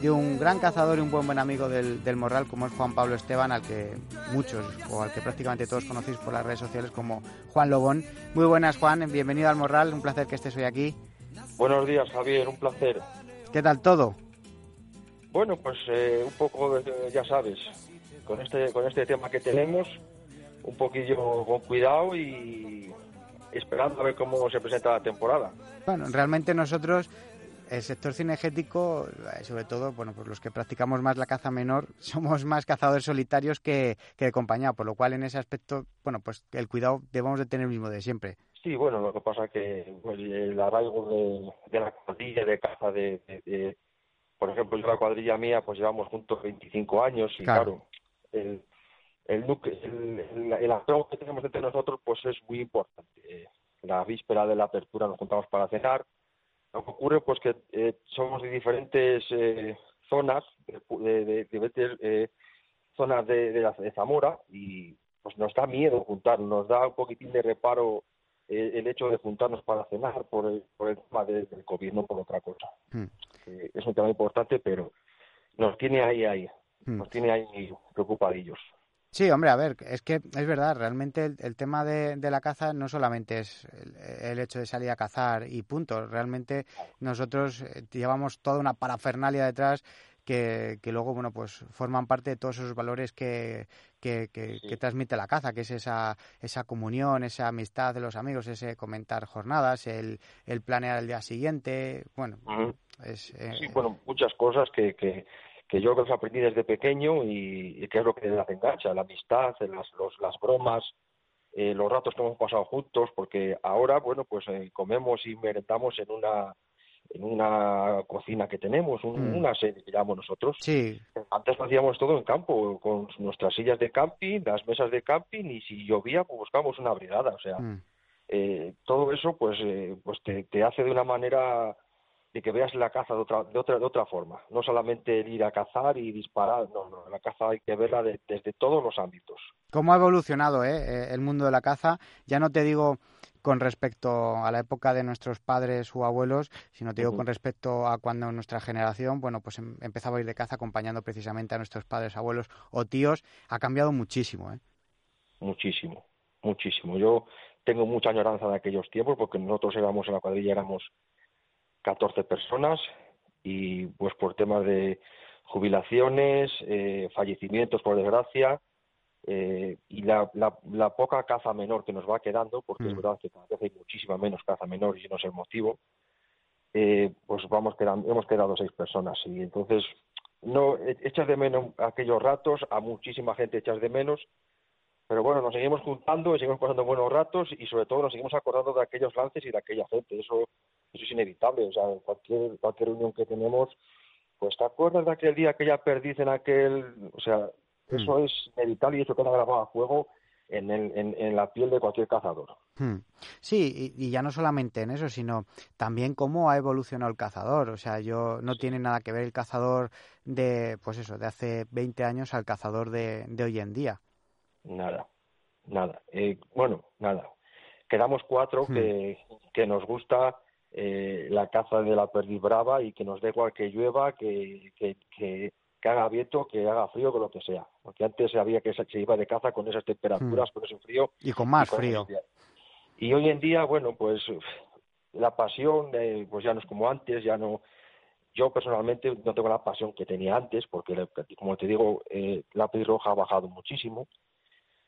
de, un gran cazador y un buen buen amigo del, del, Morral, como es Juan Pablo Esteban, al que muchos, o al que prácticamente todos conocéis por las redes sociales como Juan Lobón. Muy buenas, Juan, bienvenido al Morral, un placer que estés hoy aquí. Buenos días, Javier, un placer. ¿Qué tal todo? Bueno, pues eh, un poco, ya sabes, con este, con este tema que tenemos, un poquillo con cuidado y esperando a ver cómo se presenta la temporada. Bueno, realmente nosotros, el sector cinegético, sobre todo, bueno, pues los que practicamos más la caza menor, somos más cazadores solitarios que, que de compañía, por lo cual en ese aspecto, bueno, pues el cuidado debemos de tener el mismo de siempre. Sí, bueno, lo que pasa que pues, el arraigo de, de la cuadrilla de caza de, de, de, por ejemplo, yo la cuadrilla mía, pues llevamos juntos 25 años y claro, claro el, el, el, el, que tenemos entre nosotros pues es muy importante. La víspera de la apertura nos juntamos para cenar. Lo que ocurre pues que eh, somos de diferentes eh, zonas, de, de, de eh, zonas de, de, la, de Zamora y pues nos da miedo juntarnos, nos da un poquitín de reparo eh, el hecho de juntarnos para cenar por el, por el tema de, del COVID, no por otra cosa. Hmm. Eh, es un tema importante, pero nos tiene ahí, ahí, hmm. nos tiene ahí preocupadillos. Sí, hombre, a ver, es que es verdad, realmente el, el tema de, de, la caza no solamente es el, el, hecho de salir a cazar y punto, realmente nosotros eh, llevamos toda una parafernalia detrás que, que, luego, bueno, pues forman parte de todos esos valores que, que, que, transmite la caza, que es esa, esa comunión, esa amistad de los amigos, ese comentar jornadas, el, el planear el día siguiente, bueno, es... Eh, sí, bueno, muchas cosas que, que, que yo que aprendí desde pequeño y, que es lo que las engancha, la amistad, las, los, las bromas, eh, los ratos que hemos pasado juntos, porque ahora, bueno, pues eh, comemos y merendamos en una en una cocina que tenemos, mm. una sede que llamamos nosotros. Sí. Antes hacíamos todo en campo, con nuestras sillas de camping, las mesas de camping, y si llovía, pues buscábamos una brigada. O sea, mm. eh, todo eso, pues, eh, pues te, te, hace de una manera de que veas la caza de otra, de otra, de otra forma. No solamente el ir a cazar y disparar, no, no, la caza hay que verla desde todos los ámbitos. ¿Cómo ha evolucionado eh, eh, el mundo de la caza? Ya no te digo con respecto a la época de nuestros padres o abuelos, sino te digo con respecto a cuando nuestra generación, bueno, pues em, empezaba a ir de caza acompañando precisamente a nuestros padres, abuelos o tíos, ha cambiado muchísimo, ¿eh? Muchísimo, muchísimo. Yo tengo mucha añoranza de aquellos tiempos porque nosotros éramos en la cuadrilla, éramos 14 personas y pues por temas de jubilaciones, eh, fallecimientos por desgracia eh, y la, la, poca caza menor que nos va quedando, porque es mm. verdad que cada vez hay muchísima menos caza menor y no es el motivo, eh, pues vamos quedando, hemos quedado seis personas y entonces no echas de menos aquellos ratos, a muchísima gente echas de menos, pero bueno, nos seguimos juntando y seguimos pasando buenos ratos y sobre todo nos seguimos acordando de aquellos lances y de aquella gente, eso eso es inevitable, o sea, cualquier, cualquier reunión que tenemos, pues te acuerdas de aquel día que ya perdiste en aquel, o sea, eso hmm. es inevitable y eso queda grabado a fuego en, en, en, la piel de cualquier cazador. Hmm. Sí, y, ya no solamente en eso, sino también cómo ha evolucionado el cazador. O sea, yo no tiene nada que ver el cazador de, pues eso, de hace 20 años al cazador de, de hoy en día. Nada, nada. Eh, bueno, nada. Quedamos cuatro hmm. que, que nos gusta eh, la caza de la perdiz brava y que nos dé igual que llueva, que, que, que, haga viento, que haga frío, que lo que sea. Porque antes había que se iba de caza con esas temperaturas, hmm. con ese frío. Y con más frío. Y hoy en día, bueno, pues la pasión, eh, pues ya no es como antes, ya no. Yo personalmente no tengo la pasión que tenía antes, porque como te digo, eh, la perdiz roja ha bajado muchísimo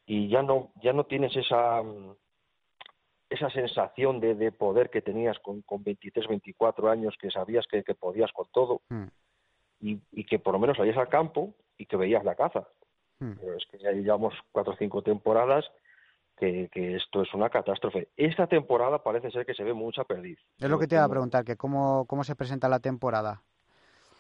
y ya no, ya no tienes esa esa sensación de, de poder que tenías con, con 23, 24 años, que sabías que, que podías con todo, mm. y, y, que por lo menos salías al campo y que veías la caza. Mm. Pero es que ya llevamos cuatro o cinco temporadas que, que, esto es una catástrofe. Esta temporada parece ser que se ve mucha perdiz. Es lo que te iba a preguntar, que cómo, cómo se presenta la temporada.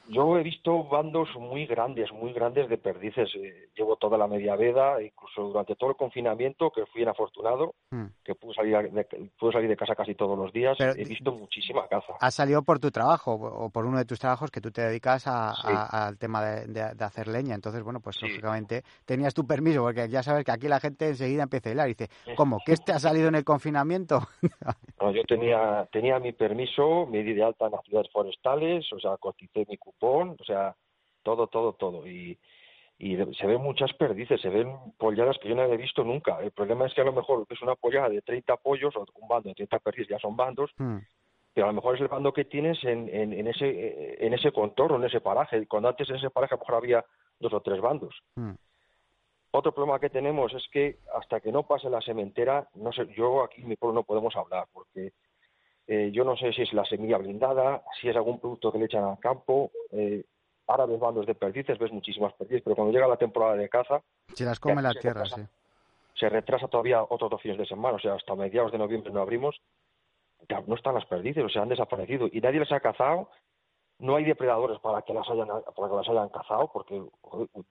Yo he visto bandos muy grandes, muy grandes de perdices. Eh, llevo toda la media veda, incluso durante todo el confinamiento, que fui inafortunado, hmm. que pude salir, de, pude salir de casa casi todos los días. he visto muchísima caza. ¿Has salido por tu trabajo o por uno de tus trabajos que tú te dedicas al tema de, hacer leña? Entonces, bueno, pues lógicamente tenías tu permiso, porque ya sabes que aquí la gente enseguida empieza a hilar y dice, ¿cómo? ¿Qué te ha salido en el confinamiento? yo tenía, tenía mi permiso, me di de alta en las ciudades forestales, o sea, coticé mi o sea, todo, todo, todo. Y, y se ven muchas perdices, se ven polladas que yo no he visto nunca. El problema es que a lo mejor es una pollada de 30 pollos o un bando de 30 perdices, ya son bandos, hmm. pero a lo mejor es el bando que tienes en, en, ese, en ese contorno, en ese paraje. Cuando antes en ese paraje a lo mejor había dos o tres bandos. Hmm. Otro problema que tenemos es que hasta que no pase la sementera, no sé, yo aquí en mi pueblo no podemos hablar, porque eh, yo no sé si es la semilla blindada, si es algún producto que le echan al campo. Eh, ahora ves bandos de perdices, ves muchísimas perdices, pero cuando llega la temporada de caza... Se las come la tierra, sí. Se retrasa todavía otros dos fines de semana, o sea, hasta mediados de noviembre no abrimos, ya no están las perdices, o sea, han desaparecido y nadie las ha cazado. No hay depredadores para que las hayan, para que las hayan cazado, porque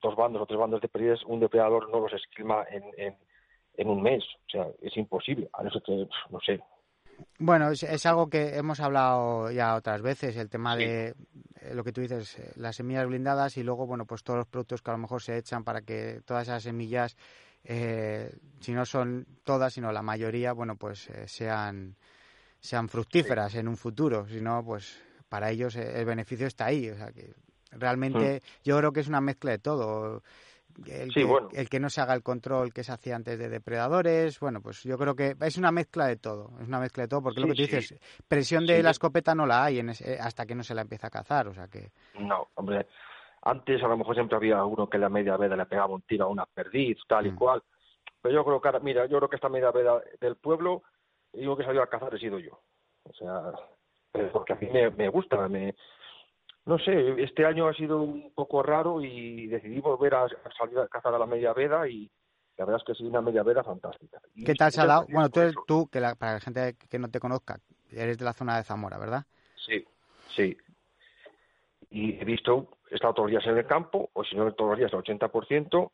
dos bandos o tres bandos de perdices, un depredador no los esquilma en, en, en un mes, o sea, es imposible, a no ser que, no sé, bueno, es, algo que hemos hablado ya otras veces, el tema de eh, lo que tú dices, eh, las semillas blindadas y luego, bueno, pues todos los productos que a lo mejor se echan para que todas esas semillas, eh, si no son todas, sino la mayoría, bueno, pues sean, sean fructíferas en un futuro. Si no, pues para ellos el beneficio está ahí. O sea que realmente mm. yo creo que es una mezcla de todo el, que, el que no se haga el control que se hacía antes de depredadores, bueno, pues yo creo que es una mezcla de todo, es una mezcla de todo, porque lo que tú dices, presión de la escopeta no la hay en hasta que no se la empieza a cazar, o sea que... No, hombre, antes a lo mejor siempre había uno que la media veda le pegaba un tiro a una perdiz, tal y Mm. cual. Pero yo creo que, ahora- mira, yo creo que esta media veda del pueblo, digo que salió a cazar he sido yo. O sea, eh, porque a mí me, me gusta, me, no sé, este año ha sido un poco raro y decidí volver a, a salir a cazar a la media veda y la verdad es que es una media veda fantástica. Y ¿Qué tal se ha dado? Bueno, tú, eres, tú que la- para la gente que no te conozca, eres de la zona de Zamora, ¿verdad? Sí, sí. Y he visto, he estado todos los días en el campo, o si no todos los días al 80%,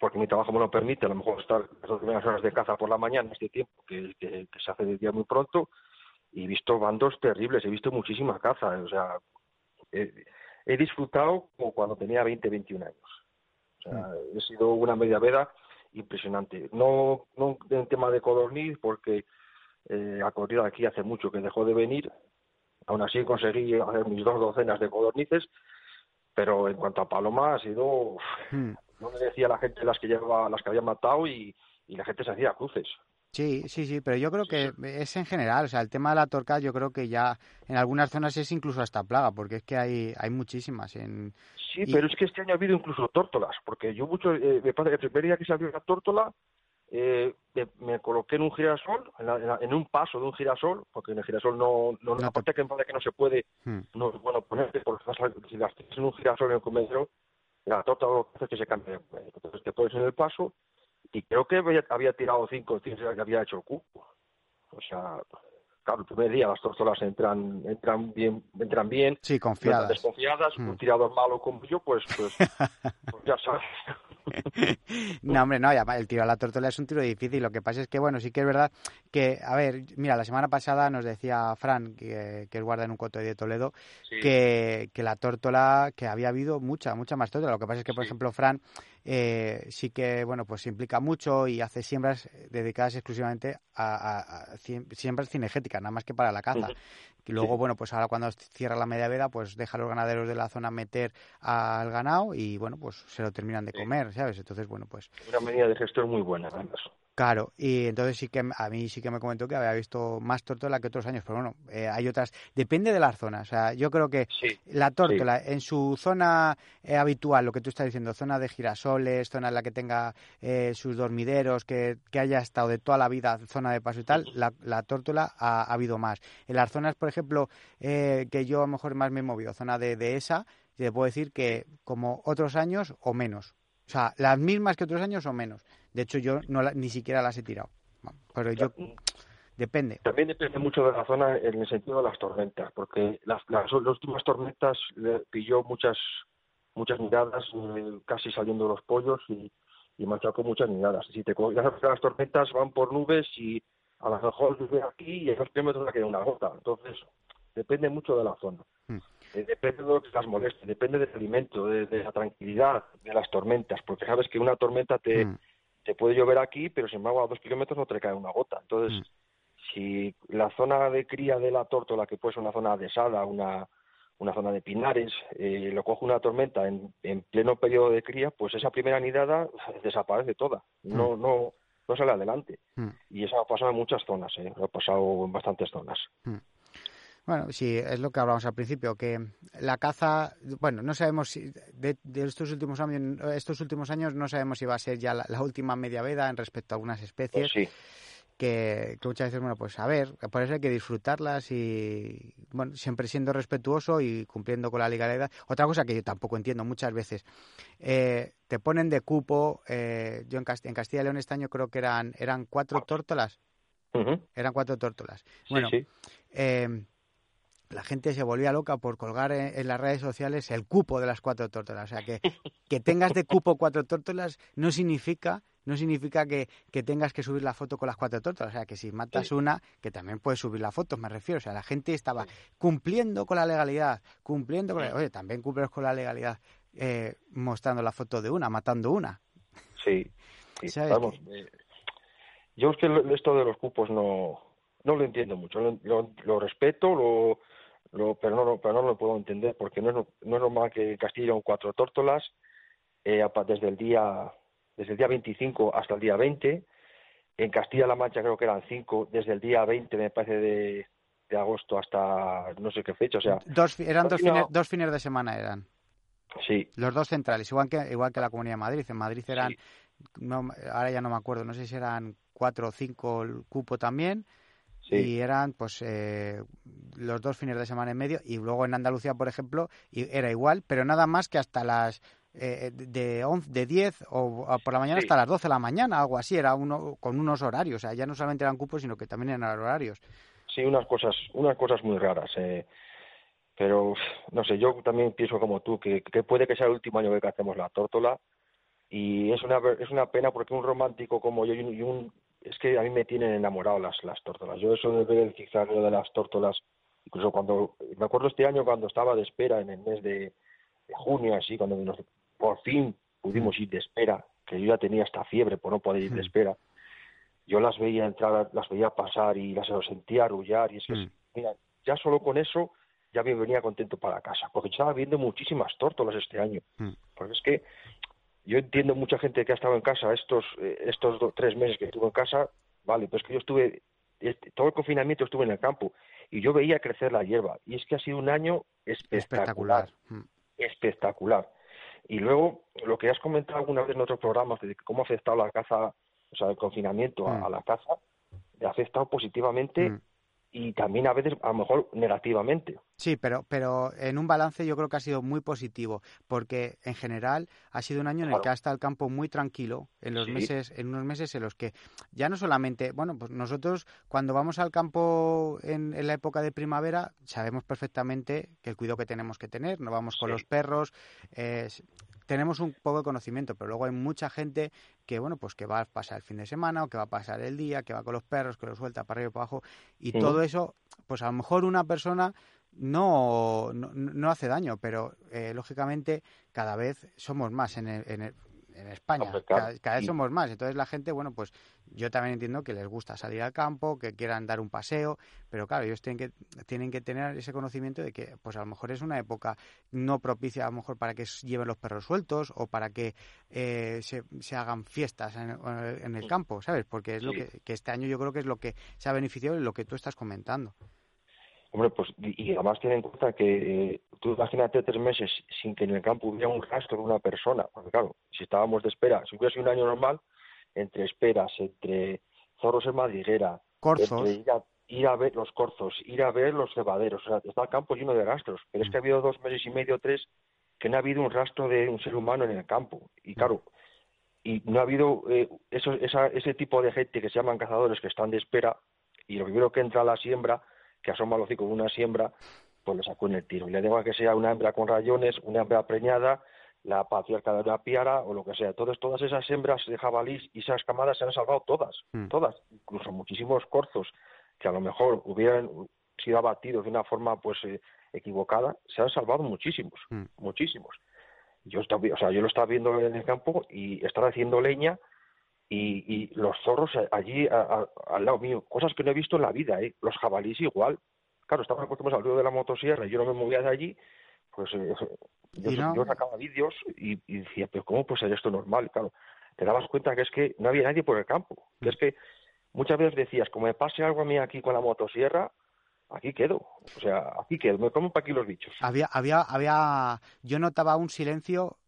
porque mi trabajo me lo permite, a lo mejor estar las dos primeras horas de caza por la mañana, este tiempo que, que- que se hace de día muy pronto, y he visto bandos terribles, he visto muchísima caza, o sea, he, he disfrutado como cuando tenía 20, 21 años. O sea, he sido una media veda impresionante. No, no en tema de codorniz, porque eh, a corrida aquí hace mucho que dejó de venir, Aún así conseguí hacer mis dos docenas de codornices, pero en cuanto a paloma ha sido, Hmm. no le decía a la gente las que llevaba, las que había matado y, y la gente se hacía cruces. Sí, sí, sí, pero yo creo que es en general, o sea, el tema de la torca yo creo que ya en algunas zonas es incluso hasta plaga, porque es que hay, hay muchísimas en... Sí, Y- pero es que este año ha habido incluso tórtolas, porque yo mucho, eh, me pasa que el primer día que salió la tórtola, eh, me, me coloqué en un girasol, en, la- en la- en un paso de un girasol, porque en el girasol no, no, No te- aparte que me parece que no se puede, Hmm. no es bueno ponerte, porque si las tienes en un girasol en el comedero, la tórtola lo que hace es que se cambie de comedero. Entonces te pones en el paso, y creo que había, tirado cinco, cinco que había hecho el cupo. O sea, claro, el primer día las tórtolas entran, entran bien, entran bien, Sí, confiadas. desconfiadas, Mm. un tirador malo como yo, pues, pues, pues ya sabes. No, hombre, no, el tiro a la tortola es un tiro difícil. Lo que pasa es que, bueno, sí que es verdad que, a ver, mira, la semana pasada nos decía Fran, que, que es guarda en un coto de Toledo, Sí. que, que la tórtola, que había habido mucha, mucha más tórtola. Lo que pasa es que, por Sí. ejemplo, Fran eh, sí que, bueno, pues se implica mucho y hace siembras dedicadas exclusivamente a, a- a ciem- siembras cinegéticas, nada más que para la caza. Y luego, Sí. bueno, pues ahora cuando cierra la media veda, pues deja a los ganaderos de la zona meter al ganado y, bueno, pues se lo terminan de Sí. comer, ¿sabes? Entonces, bueno, pues Una medida de gestión muy buena, además. Claro, y entonces sí que a mí sí que me comentó que había visto más tórtola que otros años, pero bueno, eh, hay otras, depende de las zonas, o sea, yo creo que Sí. la tórtola en su zona eh, habitual, lo que tú estás diciendo, zona de girasoles, zona en la que tenga eh, sus dormideros, que, que haya estado de toda la vida, zona de paso y tal, la, la tórtola ha, ha habido más. En las zonas, por ejemplo, eh, que yo a lo mejor más me he movido, zona de, de esa, te puedo decir que como otros años o menos. O sea, las mismas que otros años o menos. De hecho, yo no la- ni siquiera las he tirado. Pero yo, depende. También depende mucho de la zona en el sentido de las tormentas, porque las, las, las últimas tormentas le pilló muchas muchas miradas, eh, casi saliendo los pollos y, y machacó muchas miradas. Si te las tormentas van por nubes y a lo mejor llueve aquí y a dos kilómetros queda una gota. Entonces, depende mucho de la zona. Mm. Eh, depende de lo que las moleste, depende del alimento, de, de la tranquilidad, de las tormentas, porque sabes que una tormenta te, Mm, te puede llover aquí, pero sin embargo a dos kilómetros no te cae una gota. Entonces, Mm. si la zona de cría de la tórtola, que puede ser una zona desada, una, una zona de pinares, eh, lo coge una tormenta en, en pleno periodo de cría, pues esa primera nidada desaparece toda, no, no, no sale adelante. mm. Y eso ha pasado en muchas zonas, ¿eh? lo ha pasado en bastantes zonas. Bueno, sí, es lo que hablábamos al principio, que la caza, bueno, no sabemos si de, de estos últimos años, estos últimos años no sabemos si va a ser ya la, la última media veda en respecto a algunas especies. Pues sí, que, que muchas veces, bueno, pues a ver, por eso hay que disfrutarlas y, bueno, siempre siendo respetuoso y cumpliendo con la legalidad. Otra cosa que yo tampoco entiendo muchas veces, eh, te ponen de cupo, eh, yo en, Cast- en Castilla y León este año creo que eran, eran cuatro tórtolas, Ujú. eran cuatro tórtolas. Sí, Bueno, sí. eh, la gente se volvía loca por colgar en, en las redes sociales el cupo de las cuatro tórtolas. O sea, que, que tengas de cupo cuatro tórtolas no significa no significa que, que tengas que subir la foto con las cuatro tórtolas. O sea, que si matas Sí. una, que también puedes subir la foto, me refiero. O sea, la gente estaba cumpliendo con la legalidad, cumpliendo con la... Oye, también cumples con la legalidad eh, mostrando la foto de una, matando una. Sí, sí, ¿Sabes vamos. eh, yo es que esto de los cupos no, no lo entiendo mucho. Lo, lo- lo respeto, lo, lo, pero, no, lo- pero no lo puedo entender porque no es, no- es normal que Castilla cuatro tórtolas eh, desde el día desde el día 25 hasta el día 20. En Castilla-La Mancha creo que eran cinco desde el día 20, me parece, de, de agosto hasta no sé qué fecha. O sea, Dos, eran dos no. fines, dos fines de semana, eran. Sí. Los dos centrales, igual que, igual que la Comunidad de Madrid. En Madrid eran, no, ahora ya no me acuerdo, no sé si eran cuatro o cinco el cupo también. Y eran pues eh, los dos fines de semana en medio. Y luego en Andalucía, por ejemplo, era igual, pero nada más que hasta las eh, de, 11, de 10 o, por la mañana hasta las 12 de la mañana, algo así, era uno con unos horarios, o sea, ya no solamente eran cupos, sino que también eran horarios. Sí, unas cosas, unas cosas muy raras. Eh. Pero, no sé, yo también pienso como tú, que, que puede que sea el último año que hacemos la tórtola y es una, es una pena porque un romántico como yo y un, es que a mí me tienen enamorado las, las tórtolas. Yo eso de ver el zigzagueo de las tórtolas, incluso cuando, me acuerdo este año cuando estaba de espera en el mes de, junio, así, cuando nos, por fin pudimos ir de espera, que yo ya tenía esta fiebre por no poder ir de espera, yo las veía entrar, las veía pasar y las sentía arrullar y es que, mm. mira, ya solo con eso ya me venía contento para casa, porque estaba viendo muchísimas tórtolas este año, mm. porque es que yo entiendo mucha gente que ha estado en casa estos eh, estos tres meses que estuve en casa, vale, pues que yo estuve este, todo el confinamiento estuve en el campo y yo veía crecer la hierba y es que ha sido un año espectacular, espectacular. Mm. Y luego lo que has comentado alguna vez en otros programas de cómo ha afectado la caza, o sea, el confinamiento a, la caza, ha afectado positivamente y también a veces a lo mejor negativamente. Sí, pero, pero en un balance yo creo que ha sido muy positivo, porque en general ha sido un año en el que ha estado el campo muy tranquilo, en los meses, en unos meses en los que ya no solamente, bueno, pues nosotros cuando vamos al campo en, la época de primavera sabemos perfectamente que el cuidado que tenemos que tener, no vamos con los perros, eh, tenemos un poco de conocimiento, pero luego hay mucha gente que, bueno, pues que va a pasar el fin de semana o que va a pasar el día, que va con los perros, que los suelta para arriba y para abajo, y todo eso, pues a lo mejor una persona no, no, hace daño, pero eh, lógicamente cada vez somos más en el, en España. cada, vez somos más. Entonces la gente, bueno, pues yo también entiendo que les gusta salir al campo, que quieran dar un paseo, pero claro, ellos tienen que, tienen que tener ese conocimiento de que pues a lo mejor es una época no propicia a lo mejor para que lleven los perros sueltos o para que eh, se, se, hagan fiestas en, el campo, ¿sabes? Porque es lo que, que este año yo creo que es lo que se ha beneficiado de lo que tú estás comentando. Hombre, pues y además tiene en cuenta que eh, tú imagínate tres meses sin que en el campo hubiera un rastro de una persona, porque claro, si estábamos de espera, si hubiera sido un año normal, entre esperas, entre zorros en madriguera, ir a, ver los corzos, ir a ver los cebaderos, o sea, está el campo lleno de rastros, pero es que ha habido dos meses y medio, tres, que no ha habido un rastro de un ser humano en el campo, y claro, y no ha habido eh, eso, esa, ese tipo de gente que se llaman cazadores que están de espera, y lo primero que entra a la siembra que asoma los hocico de una siembra, pues lo sacó en el tiro. Y le digo que sea una hembra con rayones, una hembra preñada, la patriarca de una piara o lo que sea. Entonces, todas esas hembras de jabalís y esas camadas se han salvado todas, mm. todas. Incluso muchísimos corzos que a lo mejor hubieran sido abatidos de una forma pues eh, equivocada, se han salvado muchísimos, mm. muchísimos. Yo, estaba, o sea, yo lo estaba viendo en el campo y estaba haciendo leña y, los zorros allí al lado mío, cosas que no he visto en la vida, ¿eh? los jabalíes igual. Claro, estaban acostumbrados al ruido de la motosierra y yo no me movía de allí, pues eh, yo, sacaba vídeos y, decía, pero ¿cómo puede ser esto normal? Claro, te dabas cuenta que es que no había nadie por el campo, que es que muchas veces decías, como me pase algo a mí aquí con la motosierra, aquí quedo, o sea, aquí quedo, me como para aquí los bichos. Había, había, había, yo notaba un silencio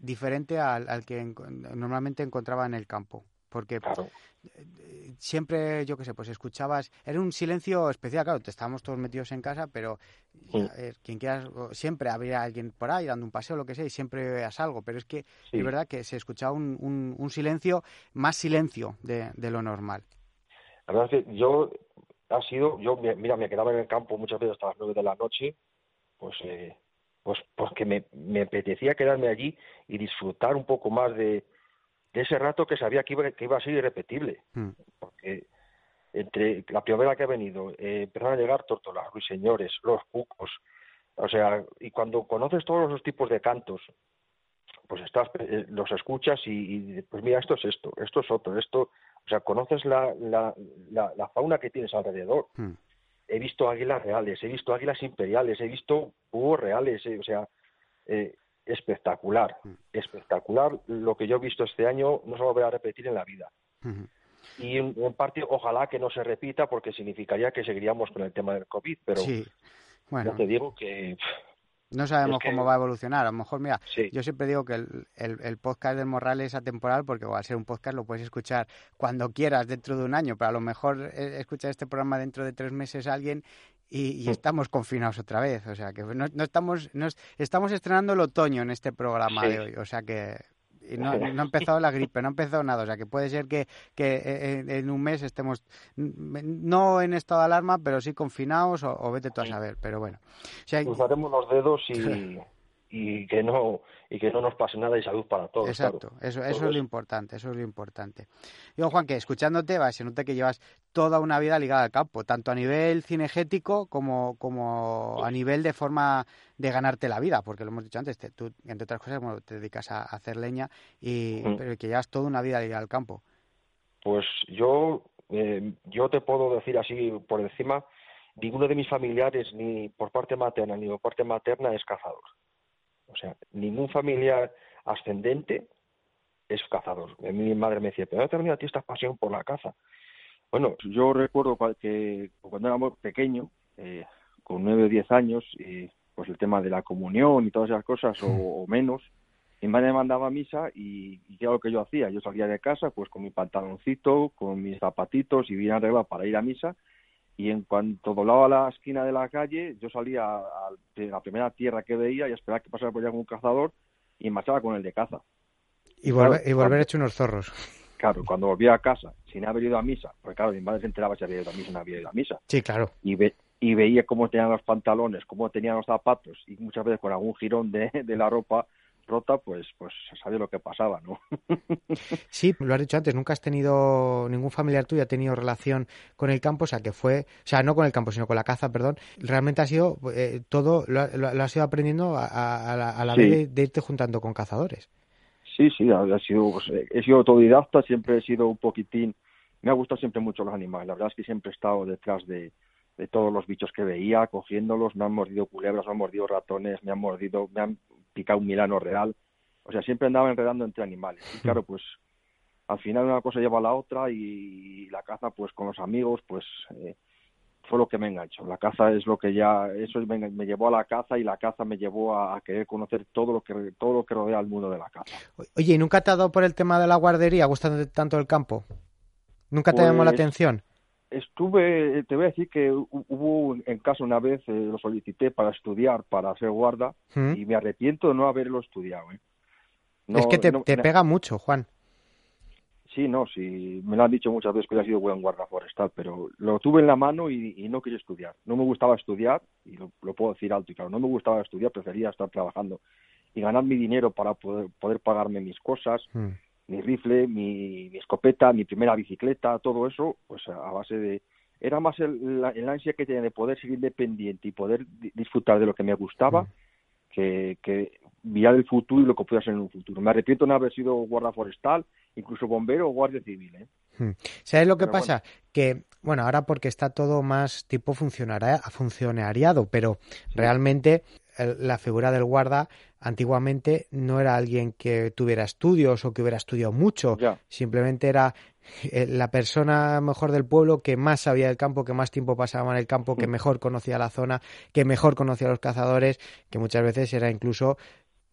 diferente al, que normalmente encontraba en el campo. Porque siempre, yo qué sé, pues escuchabas, era un silencio especial, claro, te estábamos todos metidos en casa, pero quien quieras, siempre había alguien por ahí dando un paseo, lo que sea, y siempre veas algo, pero es que es verdad que se escuchaba un, un, silencio, más silencio de, de, lo normal. La verdad es que yo, ha sido, yo, mira, me quedaba en el campo muchas veces hasta las nueve de la noche, pues eh, pues porque me, me apetecía quedarme allí y disfrutar un poco más de, de ese rato que sabía que iba, que iba a ser irrepetible. Mm. Porque entre la primavera que ha venido, eh, empezaron a llegar tórtolas, ruiseñores, los cucos, o sea, y cuando conoces todos esos tipos de cantos, pues estás, eh, los escuchas y, pues mira, esto es esto, esto es otro, esto, o sea, conoces la, la, la, fauna que tienes alrededor. Mm he visto águilas reales, he visto águilas imperiales, he visto búhos reales, eh, o sea, eh, espectacular, mm. espectacular lo que yo he visto este año, no se lo voy a repetir en la vida. Y en, parte, ojalá que no se repita, porque significaría que seguiríamos con el tema del COVID, pero sí. bueno. te digo que No sabemos cómo va a evolucionar. A lo mejor, mira, Sí. yo siempre digo que el, el- el podcast del Morral es atemporal porque al ser un podcast lo puedes escuchar cuando quieras dentro de un año, pero a lo mejor eh, escuchar este programa dentro de tres meses alguien y, y Mm. estamos confinados otra vez. O sea que no, no estamos, no es- estamos estrenando el otoño en este programa Sí. de hoy. O sea que y no, no ha empezado la gripe, no ha empezado nada. O sea que puede ser que, que eh, en, en un mes estemos no en estado de alarma, pero sí confinados o, o vete tú a saber. Pero bueno. O sea, Cruzaremos los dedos y, y que no y que no nos pase nada y salud para todos. Exacto, claro. eso, eso es lo importante, eso es lo importante. Digo, Juan, que escuchándote, va, se nota que llevas toda una vida ligada al campo, tanto a nivel cinegético como, como a nivel de forma de ganarte la vida, porque lo hemos dicho antes, te- tú, entre otras cosas, bueno, te dedicas a, a hacer leña, y, Mm. pero que llevas toda una vida ligada al campo. Pues yo, eh, yo te puedo decir así por encima, ninguno de mis familiares, ni por parte materna ni por parte materna, es cazador. O sea, ningún familiar ascendente es cazador. Mi madre me decía, pero ¿dónde te ha venido a ti esta pasión por la caza? Bueno, yo recuerdo que cuando éramos pequeños, eh, con nueve o diez años, y pues el tema de la comunión y todas esas cosas, o, o menos, mi madre me mandaba a misa y, y ¿qué era lo que yo hacía? Yo salía de casa pues con mi pantaloncito, con mis zapatitos y bien arreglado para ir a misa y en cuanto doblaba la esquina de la calle yo salía a, a la primera tierra que veía y esperaba que pasara por allá con un cazador y marchaba con el de caza. Y, Claro, volver, y volver cuando- hecho unos zorros. Claro, cuando volvía a casa sin haber ido a misa, porque claro, mi madre se enteraba si había ido a misa o no había ido a misa, Sí, claro. y, ve, y veía cómo tenían los pantalones, cómo tenían los zapatos y muchas veces con algún jirón de, de la ropa rota, pues pues sabía lo que pasaba, ¿no? Sí, lo has dicho antes, nunca has tenido, ningún familiar tuyo ha tenido relación con el campo, o sea que fue, o sea, no con el campo, sino con la caza, perdón. Realmente ha sido eh, todo, lo, lo- lo has ido aprendiendo a, a- a la, a la Sí. vez de, de irte juntando con cazadores. Sí, sí, ha, ha sido, pues, eh, he sido autodidacta, siempre he sido un poquitín, me ha gustado siempre mucho los animales, la verdad es que siempre he estado detrás de, de todos los bichos que veía, cogiéndolos, me han mordido culebras, me han mordido ratones, me han mordido, me han picado un milano real, o sea, siempre andaba enredando entre animales, y claro, pues al final una cosa lleva a la otra y la caza pues con los amigos pues eh, fue lo que me enganchó. La caza es lo que ya, eso me, me llevó a la caza y la caza me llevó a, a querer conocer todo lo que todo lo que rodea al mundo de la caza. Oye, ¿y nunca te ha dado por el tema de la guardería, gustándote tanto el campo? ¿Nunca te llamó la Pues, atención? Estuve, te voy a decir que hu- hubo en casa una vez, eh, lo solicité para estudiar, para ser guarda, ¿Mm? y me arrepiento de no haberlo estudiado. ¿eh? No- es que te, no- te no- pega mucho, Juan. Sí, no, sí, me lo han dicho muchas veces que he sido buen guarda forestal, pero lo tuve en la mano y, y no quería estudiar. No me gustaba estudiar, y lo, lo puedo decir alto y claro, no me gustaba estudiar, prefería estar trabajando y ganar mi dinero para poder, poder pagarme mis cosas, Mm. Mi rifle, mi, mi escopeta, mi primera bicicleta, todo eso, pues a base de... Era más el, la, el ansia que tenía de poder seguir independiente y poder di- disfrutar de lo que me gustaba que, que mirar el futuro y lo que pueda ser en un futuro. Me arrepiento de no haber sido guarda forestal, incluso bombero o guardia civil. ¿eh? ¿Sabes lo que Pero pasa? Que, bueno, ahora porque está todo más tipo funcionaria- funcionariado, pero realmente la figura del guarda antiguamente no era alguien que tuviera estudios o que hubiera estudiado mucho, Ya. simplemente era eh, la persona mejor del pueblo que más sabía del campo, que más tiempo pasaba en el campo, que Mm. mejor conocía la zona, que mejor conocía a los cazadores, que muchas veces era incluso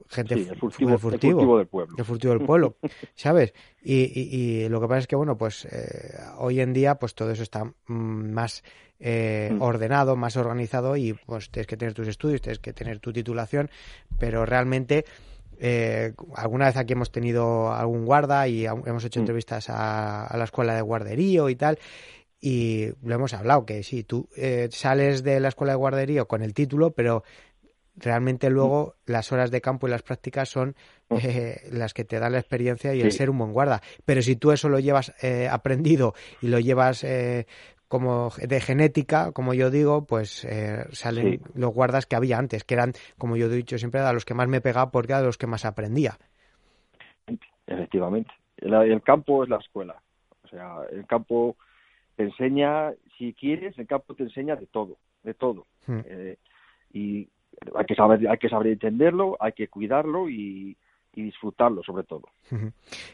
gente Sí, el furtivo, el el furtivo del pueblo. el furtivo del pueblo, ¿sabes? Y, y- y lo que pasa es que, bueno, pues eh, hoy en día, pues todo eso está mm, más eh, Mm. ordenado, más organizado y pues tienes que tener tus estudios, tienes que tener tu titulación, pero realmente eh, alguna vez aquí hemos tenido algún guarda y hemos hecho Mm. entrevistas a, a la escuela de guarderío y tal. Y lo hemos hablado, que sí, tú eh, sales de la escuela de guarderío con el título, pero realmente luego las horas de campo y las prácticas son eh, las que te dan la experiencia y el ser un buen guarda. Pero si tú eso lo llevas eh, aprendido y lo llevas eh, como de genética, como yo digo, pues eh, salen Sí. los guardas que había antes, que eran, como yo he dicho siempre, a los que más me pegaba porque eran los que más aprendía. Efectivamente. El, el campo es la escuela. O sea, el campo te enseña, si quieres, el campo te enseña de todo, de todo. Hmm. Eh, y hay que saber, hay que saber entenderlo, hay que cuidarlo y, y disfrutarlo, sobre todo.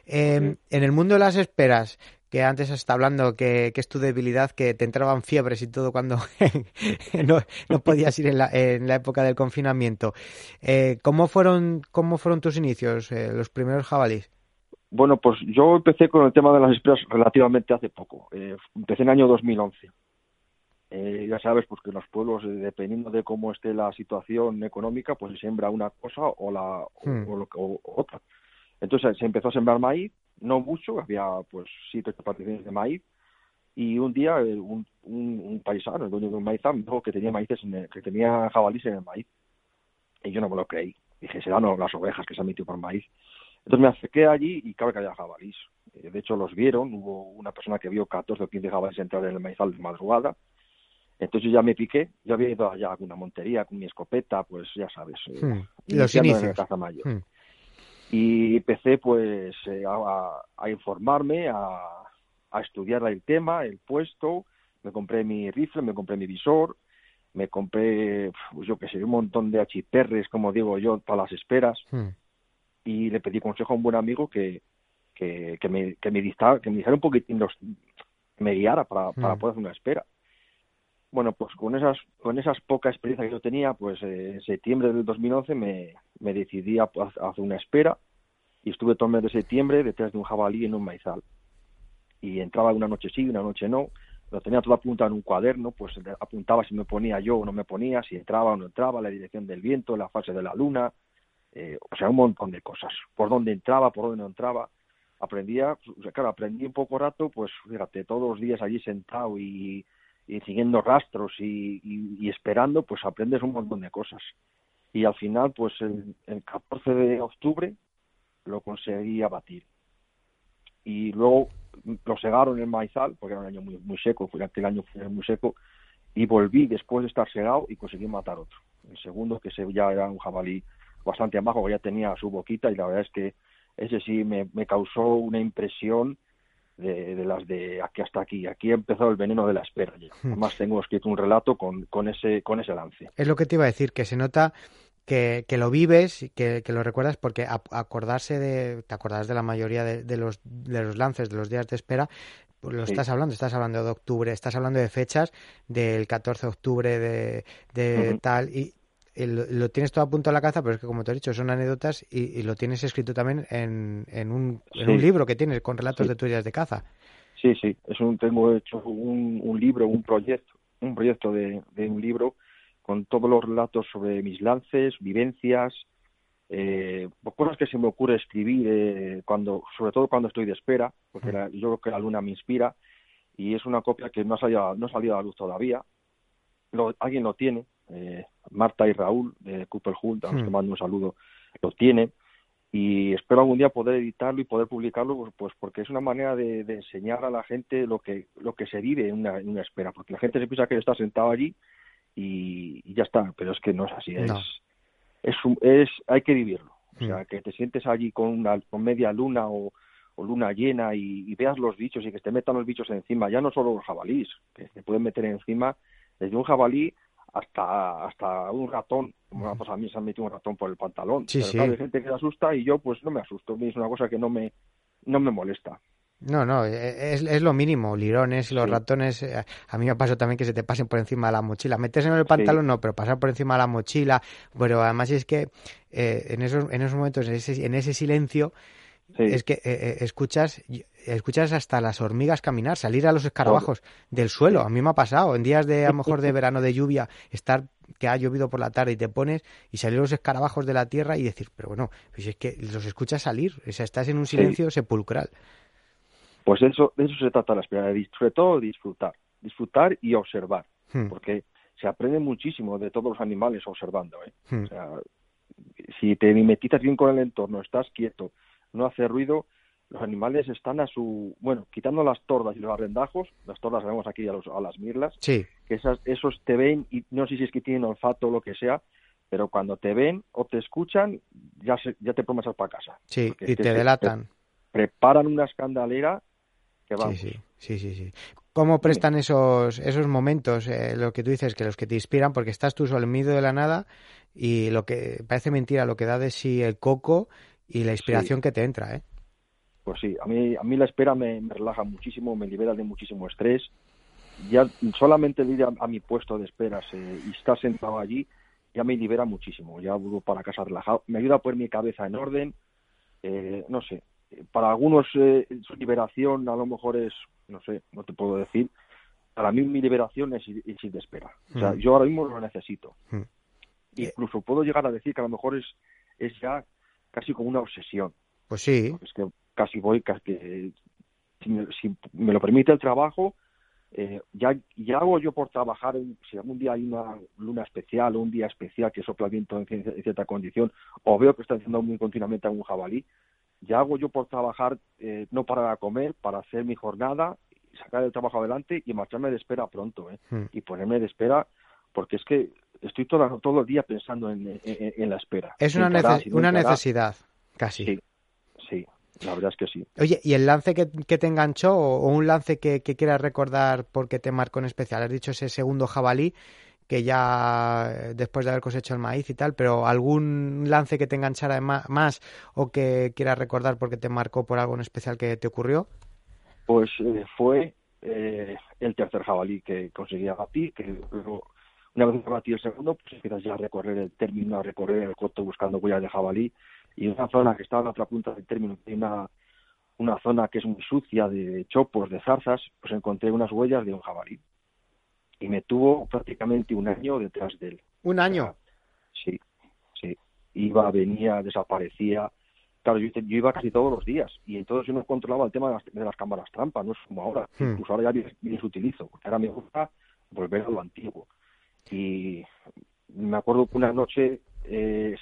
Eh, En el mundo de las esperas, que antes está hablando que, es tu debilidad, que te entraban fiebres y todo cuando no, podías ir en la, en la época del confinamiento. Eh, ¿cómo, fueron, ¿Cómo fueron tus inicios, eh, los primeros jabalíes? Bueno, pues yo empecé con el tema de las esperas relativamente hace poco. Eh, empecé en el año 2011. Eh, ya sabes, pues que en los pueblos, dependiendo de cómo esté la situación económica, pues se siembra una cosa o la hmm. o, otra. Entonces se empezó a sembrar maíz no mucho, había pues siete plantaciones de maíz y un día eh, un, un, paisano, el dueño de un maíz, me dijo que tenía maíces que tenía jabalíes en el maíz. Y yo no me lo creí. Dije, serán las ovejas que se han metido por maíz. Entonces me acerqué allí y cabe que había jabalís. Eh, de hecho, los vieron. Hubo una persona que vio 14 o 15 jabalíes entrar en el maizal de madrugada. Entonces yo ya me piqué. Yo había ido allá a una montería con mi escopeta, pues ya sabes. Eh, hmm. Los inicios. En hmm y empecé pues eh, a, informarme, a, a, estudiar el tema, el puesto, me compré mi rifle, me compré mi visor, me compré, pues yo que sé, un montón de achiperres, como digo yo, para las esperas, hmm. y le pedí consejo a un buen amigo que, que, que me, que me, distara, que me dijera un poquitín, los, me guiara para, para hmm. poder hacer una espera. Bueno, pues con esas, con esas poca experiencia que yo tenía, pues eh, en septiembre del 2011 me, me decidí a, hacer una espera y estuve todo el mes de septiembre detrás de un jabalí en un maizal. Y entraba una noche sí, una noche no, lo tenía todo apuntado en un cuaderno, pues apuntaba si me ponía yo o no me ponía, si entraba o no entraba, la dirección del viento, la fase de la luna, eh, o sea, un montón de cosas, por dónde entraba, por dónde no entraba. Aprendía, claro, aprendí un poco rato, pues fíjate, todos los días allí sentado y, siguiendo rastros y, esperando, pues aprendes un montón de cosas y al final, pues el, 14 de octubre lo conseguí abatir. Y luego lo segaron en maizal, porque era un año muy, seco, fue aquel año fue muy seco, y volví después de estar segado y conseguí matar otro. El segundo, que se, ya era un jabalí bastante abajo, ya tenía su boquita, y la verdad es que ese sí me causó una impresión de, las de aquí hasta aquí. Aquí ha empezado el veneno de la espera. Además tengo escrito un relato con, con, ese, con ese lance. Es lo que te iba a decir, que se nota que, que lo vives, que, que lo recuerdas, porque acordarse de, te acordarás de la mayoría de, los, de los lances, de los días de espera, pues lo estás hablando, estás hablando de octubre, estás hablando de fechas del 14 de octubre de, de tal, y, lo, tienes todo a punto de la caza, pero es que como te he dicho, son anécdotas y, lo tienes escrito también en, en, un, en un libro que tienes con relatos de tuyas de caza. Sí, sí, es un, tengo hecho un, un libro, un proyecto, un proyecto de, de, un libro con todos los relatos sobre mis lances, vivencias, eh, cosas que se me ocurre escribir eh, cuando, sobre todo cuando estoy de espera, porque mm. yo creo que la luna me inspira y es una copia que no ha salido, no ha salido a la luz todavía. Lo, alguien lo tiene, eh, Marta y Raúl de Cooper Hunt, a los que hmm. mando un saludo, lo tiene y espero algún día poder editarlo y poder publicarlo pues, pues porque es una manera de, enseñar a la gente lo que lo que se vive en una, en una espera porque la gente se piensa que está sentado allí y, ya está pero es que no es así es, es, es hay que vivirlo o sea hmm. que te sientes allí con una con media luna o, luna llena y, y, veas los bichos y que te metan los bichos encima ya no solo los jabalíes que te pueden meter encima desde un jabalí hasta hasta un ratón, como pues a mí se ha metido un ratón por el pantalón. Sí, Pero hay gente que se asusta y yo pues no me asusto, es una cosa que no me no me molesta. No, no, e, es, es lo mínimo, lirones y los ratones, eh, a mí me pasado también que se te pasen por encima de la mochila. Meterse en el pantalón no, pero pasar por encima de la mochila, pero además es que eh, en, esos, en esos momentos, en ese, en ese silencio, es que eh, escuchas escuchas hasta las hormigas caminar, salir a los escarabajos del suelo. A mí me ha pasado en días de a lo mejor de verano de lluvia, estar que ha llovido por la tarde y te pones y salir los escarabajos de la tierra y decir, pero bueno, pues es que los escuchas salir, o sea, estás en un silencio sepulcral. Pues eso, de eso se trata la espera, de sobre todo disfrutar, disfrutar y observar, hmm. porque se aprende muchísimo de todos los animales observando. ¿eh? Hmm. O sea, si te mimetizas bien con el entorno, estás quieto, no hace ruido, los animales están a su, bueno, quitando las tordas y los arrendajos, las tordas vemos aquí a, los, a las mirlas, sí. que esas, esos te ven y no sé si es que tienen olfato o lo que sea, pero cuando te ven o te escuchan, ya, se, ya te prometes para casa. Sí, y te, delatan. preparan una escandalera que va. Sí, sí, sí, sí, ¿Cómo prestan esos, esos momentos, eh, lo que tú dices, que los que te inspiran, porque estás tú solo en medio de la nada y lo que parece mentira, lo que da de sí el coco y la inspiración que te entra, ¿eh? Pues sí, a mí, a mí la espera me, relaja muchísimo, me libera de muchísimo estrés. Ya solamente el ir a, mi puesto de esperas eh, y estar sentado allí ya me libera muchísimo. Ya vuelvo para casa relajado. Me ayuda a poner mi cabeza en orden. Eh, no sé, para algunos eh, su liberación a lo mejor es, no sé, no te puedo decir. Para mí mi liberación es ir, de espera. O sea, mm. yo ahora mismo lo necesito. Mm. Incluso puedo llegar a decir que a lo mejor es, es ya casi como una obsesión. Pues sí. Es que casi voy, casi, si, me, si me lo permite el trabajo, eh, ya, ya hago yo por trabajar, si algún día hay una luna especial o un día especial que sopla viento en, cierta condición, o veo que está haciendo muy continuamente algún jabalí, ya hago yo por trabajar, eh, no para comer, para hacer mi jornada, sacar el trabajo adelante y marcharme de espera pronto, ¿eh? Hmm. y ponerme de espera, porque es que estoy todo, todo el día pensando en, la espera. Es una, una necesidad, casi. Sí, sí. La verdad es que sí. Oye, ¿y el lance que, te enganchó o un lance que, quieras recordar porque te marcó en especial? Has dicho ese segundo jabalí que ya eh, después de haber cosechado el maíz y tal, pero algún lance que te enganchara más o que quieras recordar porque te marcó por algo en especial que te ocurrió? Pues eh, fue eh, el tercer jabalí que conseguí abatir, que luego, una vez abatí el segundo, pues empiezas ya a recorrer el término, a recorrer el coto buscando huellas de jabalí y una zona que está a la otra punta del término, una, una zona que es muy sucia de chopos, de zarzas, pues encontré unas huellas de un jabalí. Y me tuvo prácticamente un año detrás de él. ¿Un año? sí, sí. Iba, venía, desaparecía. Claro, yo, iba casi todos los días y entonces yo no controlaba el tema de las, cámaras trampa, no es como ahora. Hmm. Incluso ahora ya ni, las utilizo, porque ahora me gusta volver a lo antiguo. Y me acuerdo que una noche eh,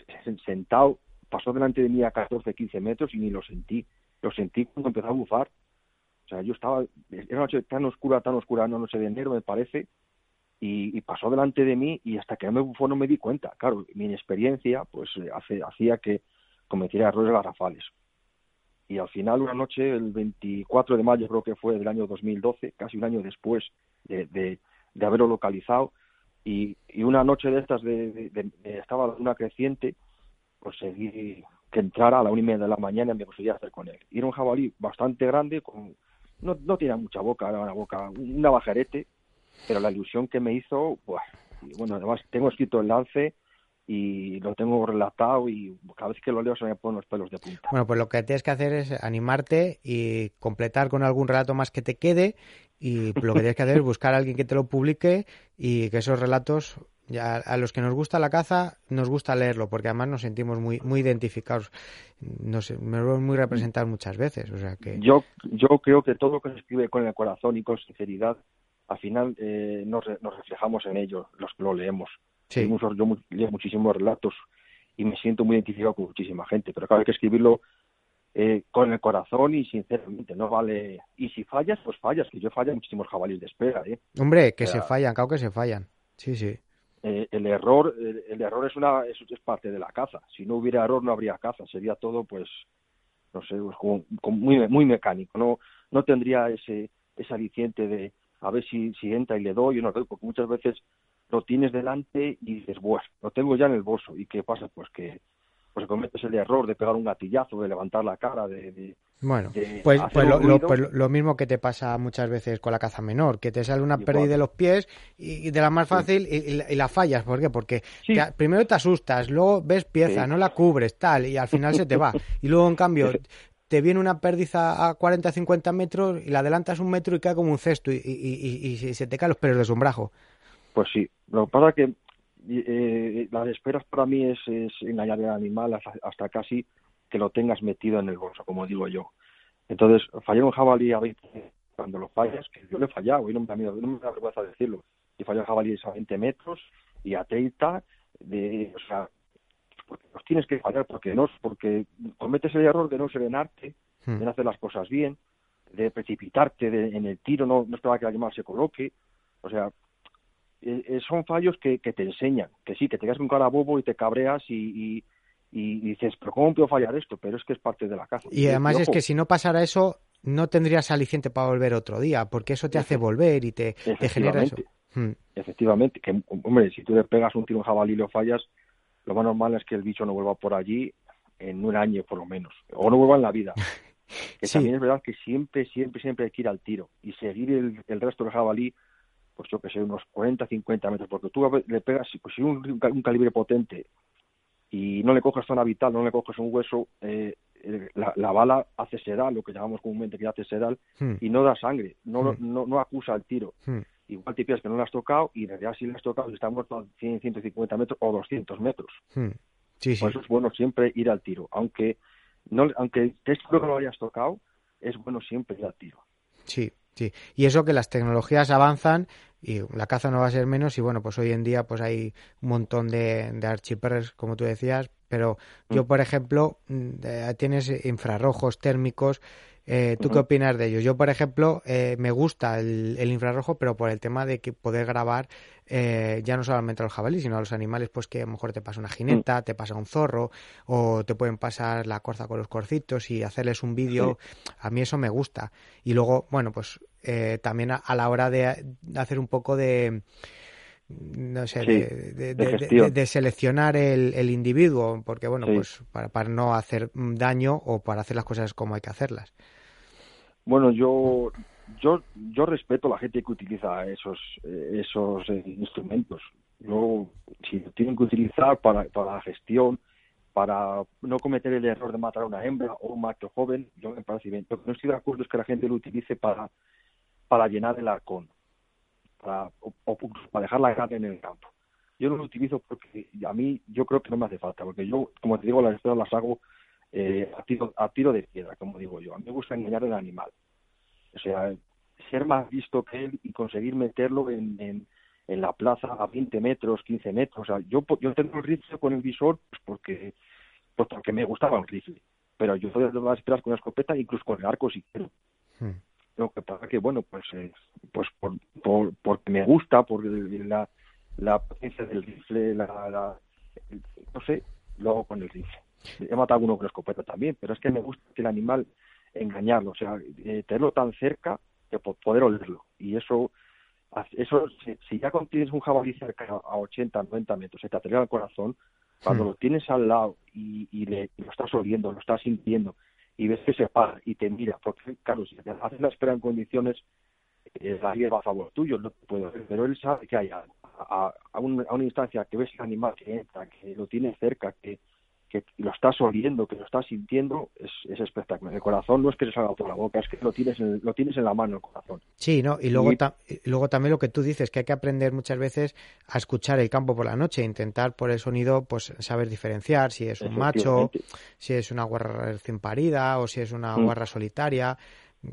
sentado pasó delante de mí a 14, 15 metros y ni lo sentí. Lo sentí cuando empezó a bufar. O sea, yo estaba, era una noche tan oscura, tan oscura, una noche de enero me parece, y, pasó delante de mí y hasta que no me bufó no me di cuenta. Claro, mi inexperiencia pues eh, hace, hacía que cometiera errores garrafales. Y al final, una noche, el 24 de mayo creo que fue del año 2012, casi un año después de, de, haberlo localizado, y, y, una noche de estas de, de, estaba una creciente conseguí que entrara a la una y media de la mañana y me conseguía hacer con él. Y era un jabalí bastante grande, con, no, no tenía mucha boca, era una boca, una bajarete, pero la ilusión que me hizo, pues, bueno, además tengo escrito el lance y lo tengo relatado y cada vez que lo leo se me ponen los pelos de punta. Bueno, pues lo que tienes que hacer es animarte y completar con algún relato más que te quede y lo que tienes que hacer es buscar a alguien que te lo publique y que esos relatos ya a los que nos gusta la caza, nos gusta leerlo, porque además nos sentimos muy, muy identificados, nos, vemos muy representados muchas veces. O sea que... yo, yo creo que todo lo que se escribe con el corazón y con sinceridad, al final eh, nos, nos, reflejamos en ello, los que lo leemos. Sí. yo leo muchísimos relatos y me siento muy identificado con muchísima gente, pero claro, hay que escribirlo eh, con el corazón y sinceramente, no vale. Y si fallas, pues fallas, que yo fallo muchísimos jabalíes de espera, ¿eh? Hombre, que se fallan, claro que se fallan. Sí, sí. Eh, el error el, error es una es, parte de la caza si no hubiera error no habría caza sería todo pues no sé pues, como, muy muy mecánico no no tendría ese ese aliciente de a ver si si entra y le doy o no doy porque muchas veces lo tienes delante y dices bueno lo tengo ya en el bolso y qué pasa pues que pues cometes el error de pegar un gatillazo de levantar la cara de bueno, pues, pues, pues, lo, mismo que te pasa muchas veces con la caza menor, que te sale una pérdida de los pies y, de la más fácil y, la fallas. ¿Por qué? Porque primero te asustas, luego ves pieza, no la cubres, tal, y al final se te va. Y luego, en cambio, te viene una pérdida a 40, 50 metros y la adelantas un metro y cae como un cesto y, se te caen los pelos de sombrajo. Pues sí, lo que pasa es que eh, las esperas para mí es, es engañar al animal hasta casi que lo tengas metido en el bolso, como digo yo. Entonces, fallé un jabalí a 20, cuando lo fallas, que yo le he fallado, y no me da miedo, no me da vergüenza decirlo. Y fallé un jabalí a 20 metros y a 30, de, o sea, porque los tienes que fallar, porque no, porque cometes el error de no serenarte, hmm. de no hacer las cosas bien, de precipitarte en el tiro, no, no esperar que la llamada se coloque, o sea, eh, eh, son fallos que, que, te enseñan, que sí, que te quedas con cara bobo y te cabreas y, y dices, pero ¿cómo puedo fallar esto? Pero es que es parte de la caza. Y además es que si no pasara eso, no tendrías aliciente para volver otro día, porque eso te hace volver y te, genera eso. Hmm. Efectivamente, que hombre, si tú le pegas un tiro a un jabalí y lo fallas, lo más normal es que el bicho no vuelva por allí en un año por lo menos, o no vuelva en la vida. Que también es verdad que siempre, siempre, siempre hay que ir al tiro y seguir el, el resto del jabalí, pues yo que sé, unos 40, 50 metros, porque tú le pegas, pues si un, un calibre potente y no le coges zona vital, no le coges un hueso, eh, la, bala hace sedal, lo que llamamos comúnmente que hace sedal, hmm. y no da sangre, no, hmm. no, no, acusa el tiro. Hmm. Igual te piensas que no lo has tocado y en realidad si le has tocado y está muerto a 100, 150 metros o 200 metros. Sí, Por eso es bueno siempre ir al tiro, aunque no, aunque te que no lo hayas tocado, es bueno siempre ir al tiro. Sí, sí. Y eso que las tecnologías avanzan y la caza no va a ser menos y bueno, pues hoy en día pues hay un montón de, de como tú decías, pero yo, mm. por ejemplo, mm, tienes infrarrojos térmicos. Eh, ¿Tú qué opinas de ellos? Yo, por ejemplo, eh, me gusta el, infrarrojo, pero por el tema de que poder grabar eh, ya no solamente a los jabalíes, sino a los animales, pues que a lo mejor te pasa una jineta, mm. te pasa un zorro, o te pueden pasar la corza con los corcitos y hacerles un vídeo. A mí eso me gusta. Y luego, bueno, pues también a, la hora de hacer un poco de no sé, de, seleccionar el, individuo, porque bueno, pues para, para, no hacer daño o para hacer las cosas como hay que hacerlas. Bueno, yo yo yo respeto a la gente que utiliza esos esos eh, instrumentos. Yo si lo tienen que utilizar para para la gestión, para no cometer el error de matar a una hembra o un macho joven, yo me parece bien. Lo que no estoy de acuerdo es que la gente lo utilice para para llenar el arcón para, o, para dejar la carne en el campo. Yo no lo utilizo porque a mí yo creo que no me hace falta, porque yo, como te digo, las historias las hago eh, a, tiro, a tiro de piedra, como digo yo. A mí me gusta engañar al animal. O sea, ser más visto que él y conseguir meterlo en la plaza a 20 metros, 15 metros. O sea, yo, yo tengo el rifle con el visor pues porque, pues porque me gustaba el rifle. Pero yo puedo las esperas con la escopeta, incluso con el arco si quiero. Hmm. Lo que pasa que, bueno, pues, eh, pues por, por, porque me gusta, por la, la potencia del rifle, la, no sé, luego con el rifle. He matado a uno con la escopeta también, pero es que me gusta que el animal engañarlo, o sea, eh, tenerlo tan cerca que poder olerlo. Y eso, eso si, ya tienes un jabalí cerca a 80, 90 metros, se te acelera el corazón, cuando hmm. lo tienes al lado y, y, le, y lo estás oliendo, lo estás sintiendo, y ves que se para y te mira, porque claro, si te haces la espera en condiciones, eh, la a favor tuyo, no te puedo ver, pero él sabe que hay a, a, a, una instancia que ves el animal que entra, que lo tiene cerca, que, que lo estás oliendo, que lo estás sintiendo, es, es espectacular. El corazón no es que se salga por la boca, es que lo tienes en, lo tienes en la mano el corazón. Sí, ¿no? Y luego, luego también lo que tú dices, que hay que aprender muchas veces a escuchar el campo por la noche, intentar por el sonido, pues saber diferenciar si es un macho, si es una guarra recién parida o si es una mm. guarra solitaria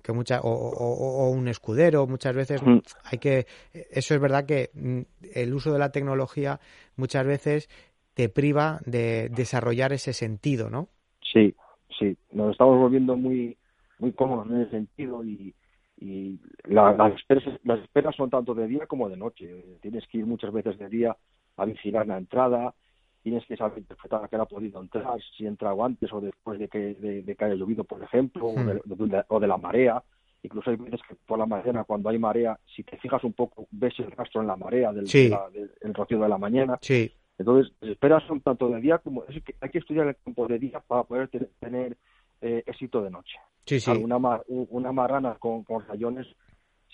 que mucha, o, o, un escudero muchas veces mm. hay que eso es verdad que mm, el uso de la tecnología muchas veces te priva de desarrollar ese sentido, ¿no? Sí, sí, nos estamos volviendo muy muy cómodos en ese sentido y, y las, esperas, las esperas son tanto de día como de noche. Tienes que ir muchas veces de día a vigilar la entrada, tienes que saber interpretar a qué ha podido entrar, si entra antes o después de que, de, que haya llovido, por ejemplo, o, de, o, de, la marea. Incluso hay veces que por la mañana, cuando hay marea, si te fijas un poco, ves el rastro en la marea del, del rocío de la mañana. Sí. Entonces, las esperas son tanto de día como... Es que hay que estudiar el campo de día para poder tener eh, éxito de noche. Sí, sí. Una, una marrana con, con rayones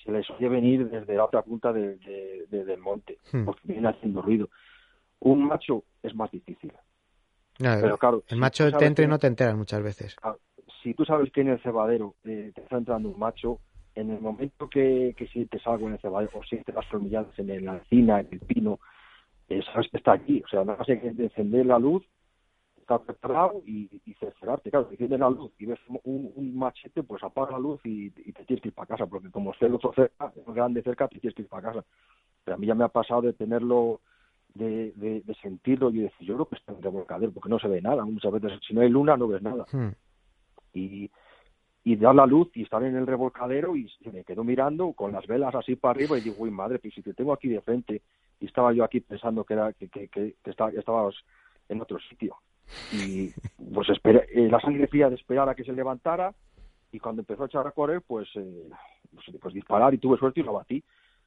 se les oye venir desde la otra punta de, del monte, hmm. porque viene haciendo ruido. Un macho es más difícil. pero claro, el macho te entra y no te enteras muchas veces. si tú sabes que en el cebadero eh, te está entrando un macho, en el momento que, que sientes algo en el cebadero, o sientes las hormilladas en la encina, en el pino, sabes que está aquí. O sea, nada más hay que encender la luz, estar preparado y, y cerciorarte. Claro, si enciendes la luz y ves un, machete, pues apaga la luz y, te tienes que ir para casa, porque como esté el otro cerca, grande cerca, te tienes que ir para casa. Pero a mí ya me ha pasado de tenerlo, de, de, sentirlo y decir, yo creo que está en revolcadero, porque no se ve nada. Muchas veces, si no hay luna, no ves nada. Hmm. Y, y dar la luz y estar en el revolcadero y me quedo mirando con las velas así para arriba y digo, uy, madre, pues si te tengo aquí de frente y estaba yo aquí pensando que era que, que, que, estabas en otro sitio y pues espera, eh, la sangre fría de esperar a que se levantara y cuando empezó a echar a correr pues, eh, pues, pues, disparar y tuve suerte y lo batí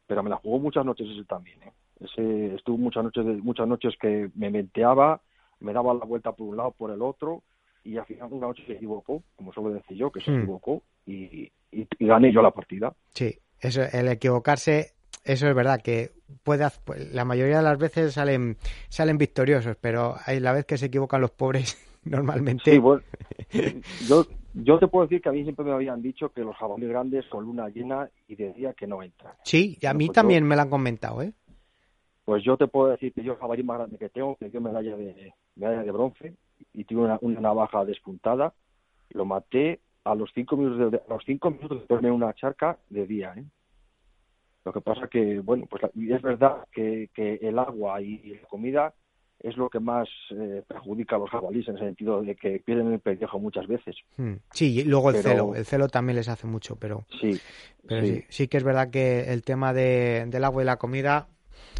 pero me la jugó muchas noches ese también ¿eh? ese estuvo muchas noches muchas noches que me menteaba me daba la vuelta por un lado por el otro y al final una noche se equivocó, como suelo decir yo, que se hmm. equivocó y, y, gané yo la partida. Sí, eso, el equivocarse, eso es verdad, que puede, pues, la mayoría de las veces salen, salen victoriosos, pero hay la vez que se equivocan los pobres, normalmente. Sí, bueno, yo, yo te puedo decir que a mí siempre me habían dicho que los jabalíes grandes con luna llena y de día que no entran. Sí, y a mí pues también me lo han comentado, ¿eh? Pues yo te puedo decir que yo el jabalí más grande que tengo, que yo medalla de, medalla de bronce y tuve una, una navaja despuntada, lo maté a los cinco minutos de, a los cinco minutos de ponerme una charca de día, ¿eh? Lo que pasa que, bueno, pues es verdad que, que el agua y, la comida es lo que más eh, perjudica a los jabalíes en el sentido de que pierden el pellejo muchas veces. Hmm. Sí, y luego el celo, el celo también les hace mucho, pero sí, pero sí. sí, que es verdad que el tema de, del agua y la comida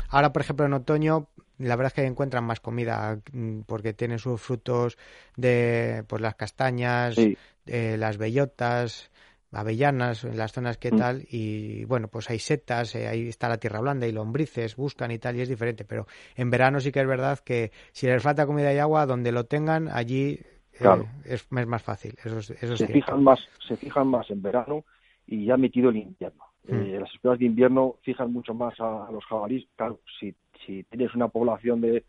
Ahora, por ejemplo, en otoño, la verdad es que encuentran más comida mm, porque tienen sus frutos de pues las castañas, eh, las bellotas, avellanas en las zonas que mm. tal y bueno pues hay setas eh, ahí está la tierra blanda y lombrices buscan y tal y es diferente pero en verano sí que es verdad que si les falta comida y agua donde lo tengan allí eh, es, más fácil eso, eso se fijan más se fijan más en verano y ya metido el invierno Hmm. Eh, las escuelas de invierno fijan mucho más a, los jabalíes. Claro, si, si tienes una población de,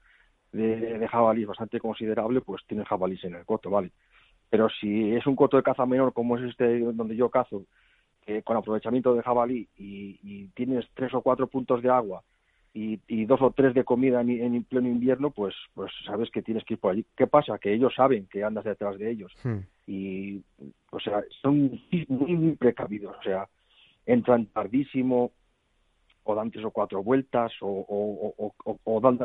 de, jabalíes bastante considerable, pues tienes jabalíes en el coto, ¿vale? Pero si es un coto de caza menor como es este donde yo cazo, con aprovechamiento de jabalí y, tienes tres o cuatro puntos de agua y, dos o tres de comida en, en, pleno invierno, pues, pues sabes que tienes que ir por allí. ¿Qué pasa? Que ellos saben que andas detrás de ellos. Hmm. Y, o sea, son muy, muy precavidos. O sea, entran tardísimo o dan tres o cuatro vueltas o,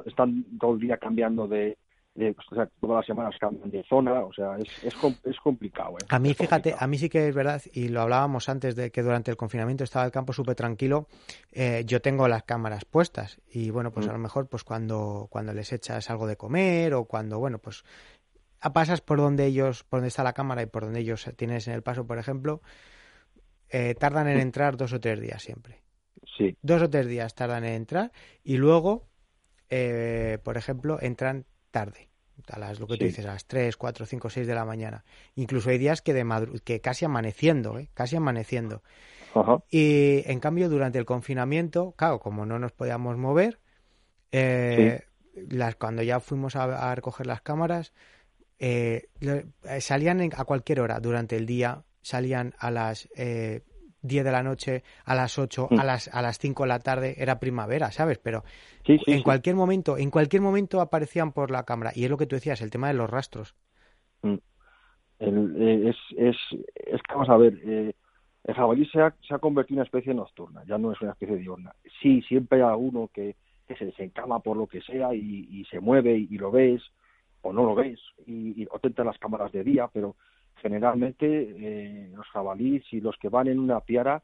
están todo el día cambiando de, o sea, todas las semanas cambian de zona, o sea, es, es, es complicado. ¿eh? A mí, fíjate, a mí sí que es verdad, y lo hablábamos antes de que durante el confinamiento estaba el campo súper tranquilo, eh, yo tengo las cámaras puestas y bueno, pues a mm. lo mejor pues cuando, cuando les echas algo de comer o cuando, bueno, pues pasas por donde ellos, por donde está la cámara y por donde ellos tienes en el paso, por ejemplo, eh, tardan en entrar dos o tres días siempre. Sí. Dos o tres días tardan en entrar y luego, eh, por ejemplo, entran tarde. A las, lo que tú dices, a las 3, 4, 5, 6 de la mañana. Incluso hay días que, de que casi amaneciendo, ¿eh? casi amaneciendo. Y en cambio, durante el confinamiento, claro, como no nos podíamos mover, eh, las, cuando ya fuimos a, recoger las cámaras, salían a cualquier hora durante el día salían a las eh, 10 de la noche, a las 8, a mm. las a las 5 de la tarde, era primavera, ¿sabes? Pero en cualquier momento, en cualquier momento aparecían por la cámara y es lo que tú decías, el tema de los rastros. Mm. Eh, es, es, es que vamos a ver, eh, el jabalí se ha, se ha convertido en una especie nocturna, ya no es una especie diurna. Sí, siempre hay alguno que, que se desencama por lo que sea y, y se mueve y, lo ves o no lo ves y, y o las cámaras de día, pero generalmente eh, los jabalíes y los que van en una piara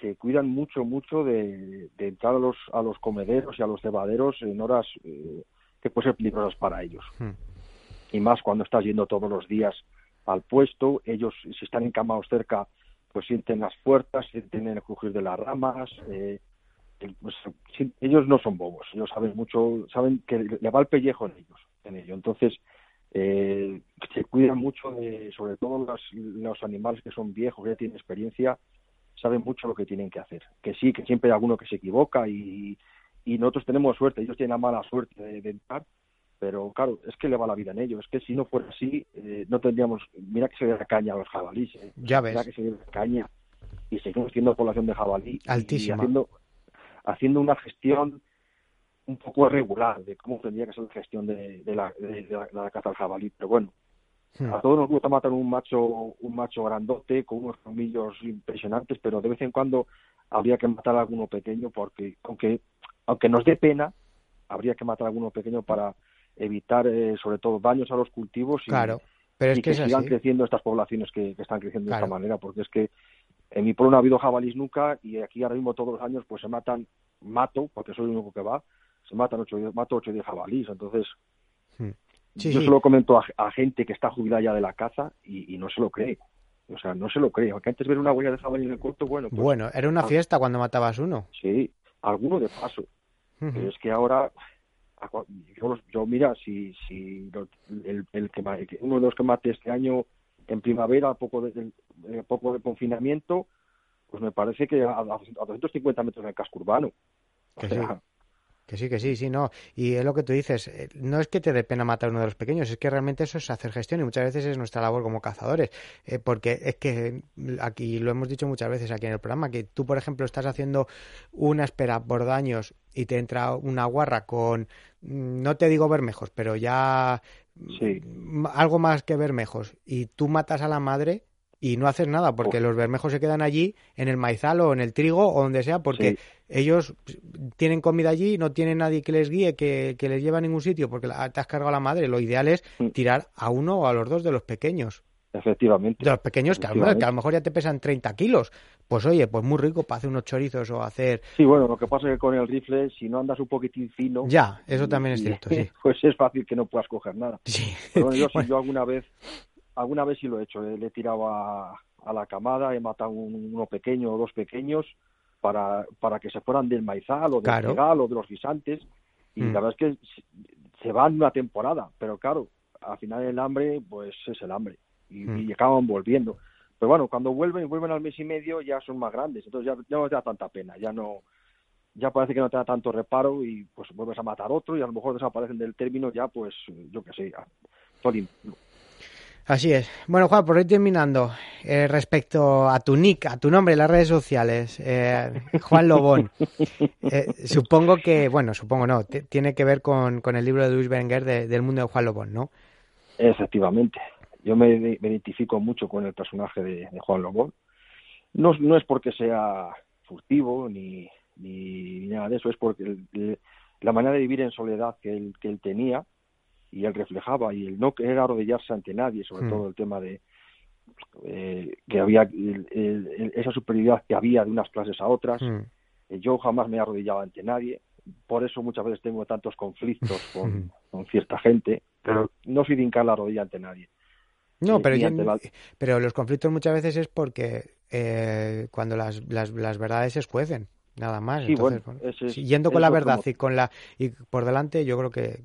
se cuidan mucho, mucho de, entrar a los, a los comederos y a los cebaderos en horas eh, que pueden ser peligrosas para ellos. Hmm. Y más cuando estás yendo todos los días al puesto, ellos si están encamados cerca, pues sienten las puertas, sienten el crujir de las ramas. Eh, pues, ellos no son bobos, ellos saben mucho, saben que le va el pellejo en ellos, en ello. Entonces, eh, se cuidan mucho de, sobre todo los, los, animales que son viejos, que ya tienen experiencia, saben mucho lo que tienen que hacer. Que sí, que siempre hay alguno que se equivoca y, y nosotros tenemos suerte, ellos tienen la mala suerte de, entrar, pero claro, es que le va la vida en ellos. Es que si no fuera así, eh, no tendríamos. Mira que se ve la caña a los jabalíes. Eh. Ya ves. Mira que se ve la caña. Y seguimos teniendo población de jabalí. Altísima. Y haciendo, haciendo una gestión un poco irregular de cómo tendría que ser la gestión de, la, de, la, caza al jabalí. Pero bueno, hmm. a todos nos gusta matar un macho, un macho grandote con unos colmillos impresionantes, pero de vez en cuando habría que matar a alguno pequeño porque, aunque, aunque nos dé pena, habría que matar a alguno pequeño para evitar, eh, sobre todo, daños a los cultivos y, claro, pero es que, sigan creciendo estas poblaciones que, están creciendo de esta manera, porque es que en mi pueblo no ha habido jabalís nunca y aquí ahora mismo todos los años pues se matan, mato, porque soy el único que va, se matan ocho, mato ocho de jabalíes. Entonces, hmm. yo se lo comento a, gente que está jubilada ya de la caza y, no se lo cree. O sea, no se lo cree. Aunque antes ver una huella de jabalí en el corto, bueno. Pues, bueno, era una fiesta cuando matabas uno. Sí, alguno de paso. Pero es que ahora, yo, mira, si, si el, el, que, uno de los que mate este año en primavera, poco de, poco de confinamiento, pues me parece que a, a 250 metros del casco urbano. O sea, que sí, que sí, sí, no. Y es lo que tú dices, eh, no es que te dé pena matar a uno de los pequeños, es que realmente eso es hacer gestión y muchas veces es nuestra labor como cazadores. Eh, porque es que aquí lo hemos dicho muchas veces aquí en el programa, que tú, por ejemplo, estás haciendo una espera por daños y te entra una guarra con, mm, no te digo bermejos, pero ya mm, algo más que bermejos, y tú matas a la madre y no haces nada porque los bermejos se quedan allí en el maizal o en el trigo o donde sea porque ellos tienen comida allí, no tienen nadie que les guíe, que, les lleve a ningún sitio porque te has cargado a la madre. Lo ideal es mm. tirar a uno o a los dos de los pequeños. Efectivamente. De los pequeños que, a lo mejor ya te pesan 30 kilos. Pues oye, pues muy rico para hacer unos chorizos o hacer... Sí, bueno, lo que pasa es que con el rifle, si no andas un poquitín fino... Ya, eso también es cierto, sí. Pues es fácil que no puedas coger nada. Sí. yo, si yo alguna vez alguna vez sí lo he hecho, le he tirado a, la camada, he matado uno pequeño o dos pequeños para, para que se fueran del maizal o del claro. o de los guisantes y mm. la verdad es que se van una temporada, pero claro, al final el hambre pues es el hambre y, mm. acaban volviendo. Pero bueno, cuando vuelven, vuelven al mes y medio ya son más grandes, entonces ya, ya no te da tanta pena, ya no ya parece que no te da tanto reparo y pues vuelves a matar otro y a lo mejor desaparecen del término ya pues yo qué sé, todo Así es. Bueno, Juan, por ir terminando, eh, respecto a tu nick, a tu nombre en las redes sociales, eh, Juan Lobón, eh, supongo que, bueno, supongo no, tiene que ver con, con, el libro de Luis Berenguer del mundo de Juan Lobón, ¿no? Efectivamente. Yo me, identifico mucho con el personaje de, Juan Lobón. No, no, es porque sea furtivo ni, ni nada de eso, es porque la manera de vivir en soledad que él, que él tenía, y él reflejaba y él no querer arrodillarse ante nadie, sobre hmm. todo el tema de eh, que había esa superioridad que había de unas clases a otras. Hmm. Eh, yo jamás me he arrodillado ante nadie, por eso muchas veces tengo tantos conflictos con, hmm. con cierta gente, pero no soy de hincar la rodilla ante nadie. No, eh, pero, pero los conflictos muchas veces es porque cuando las, las, las verdades se escuecen, nada más. yendo con la verdad y con la y por delante, yo creo que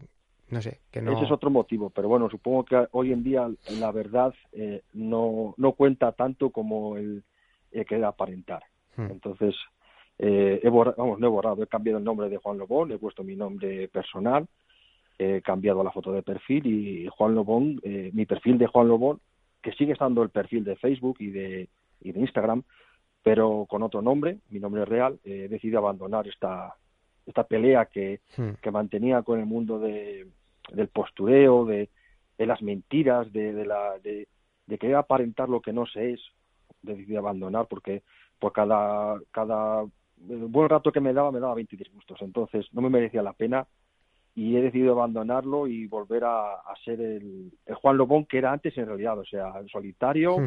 no sé, que no... Ese es otro motivo, pero bueno, supongo que hoy en día la verdad eh, no, no cuenta tanto como el, que aparentar. Hmm. Entonces, eh, he borrado, vamos, no he borrado, he cambiado el nombre de Juan Lobón, he puesto mi nombre personal, he cambiado la foto de perfil y Juan Lobón, eh, mi perfil de Juan Lobón, que sigue estando el perfil de Facebook y de, y de Instagram, pero con otro nombre, mi nombre real, he decidido abandonar esta, esta pelea que, hmm. que mantenía con el mundo de, del postureo, de, de las mentiras, de, de, la, de, de querer aparentar lo que no se es, decidí abandonar porque por cada, cada buen rato que me daba me daba 20 disgustos, entonces no me merecía la pena y he decidido abandonarlo y volver a, a ser el, el, Juan Lobón que era antes en realidad, o sea, el solitario,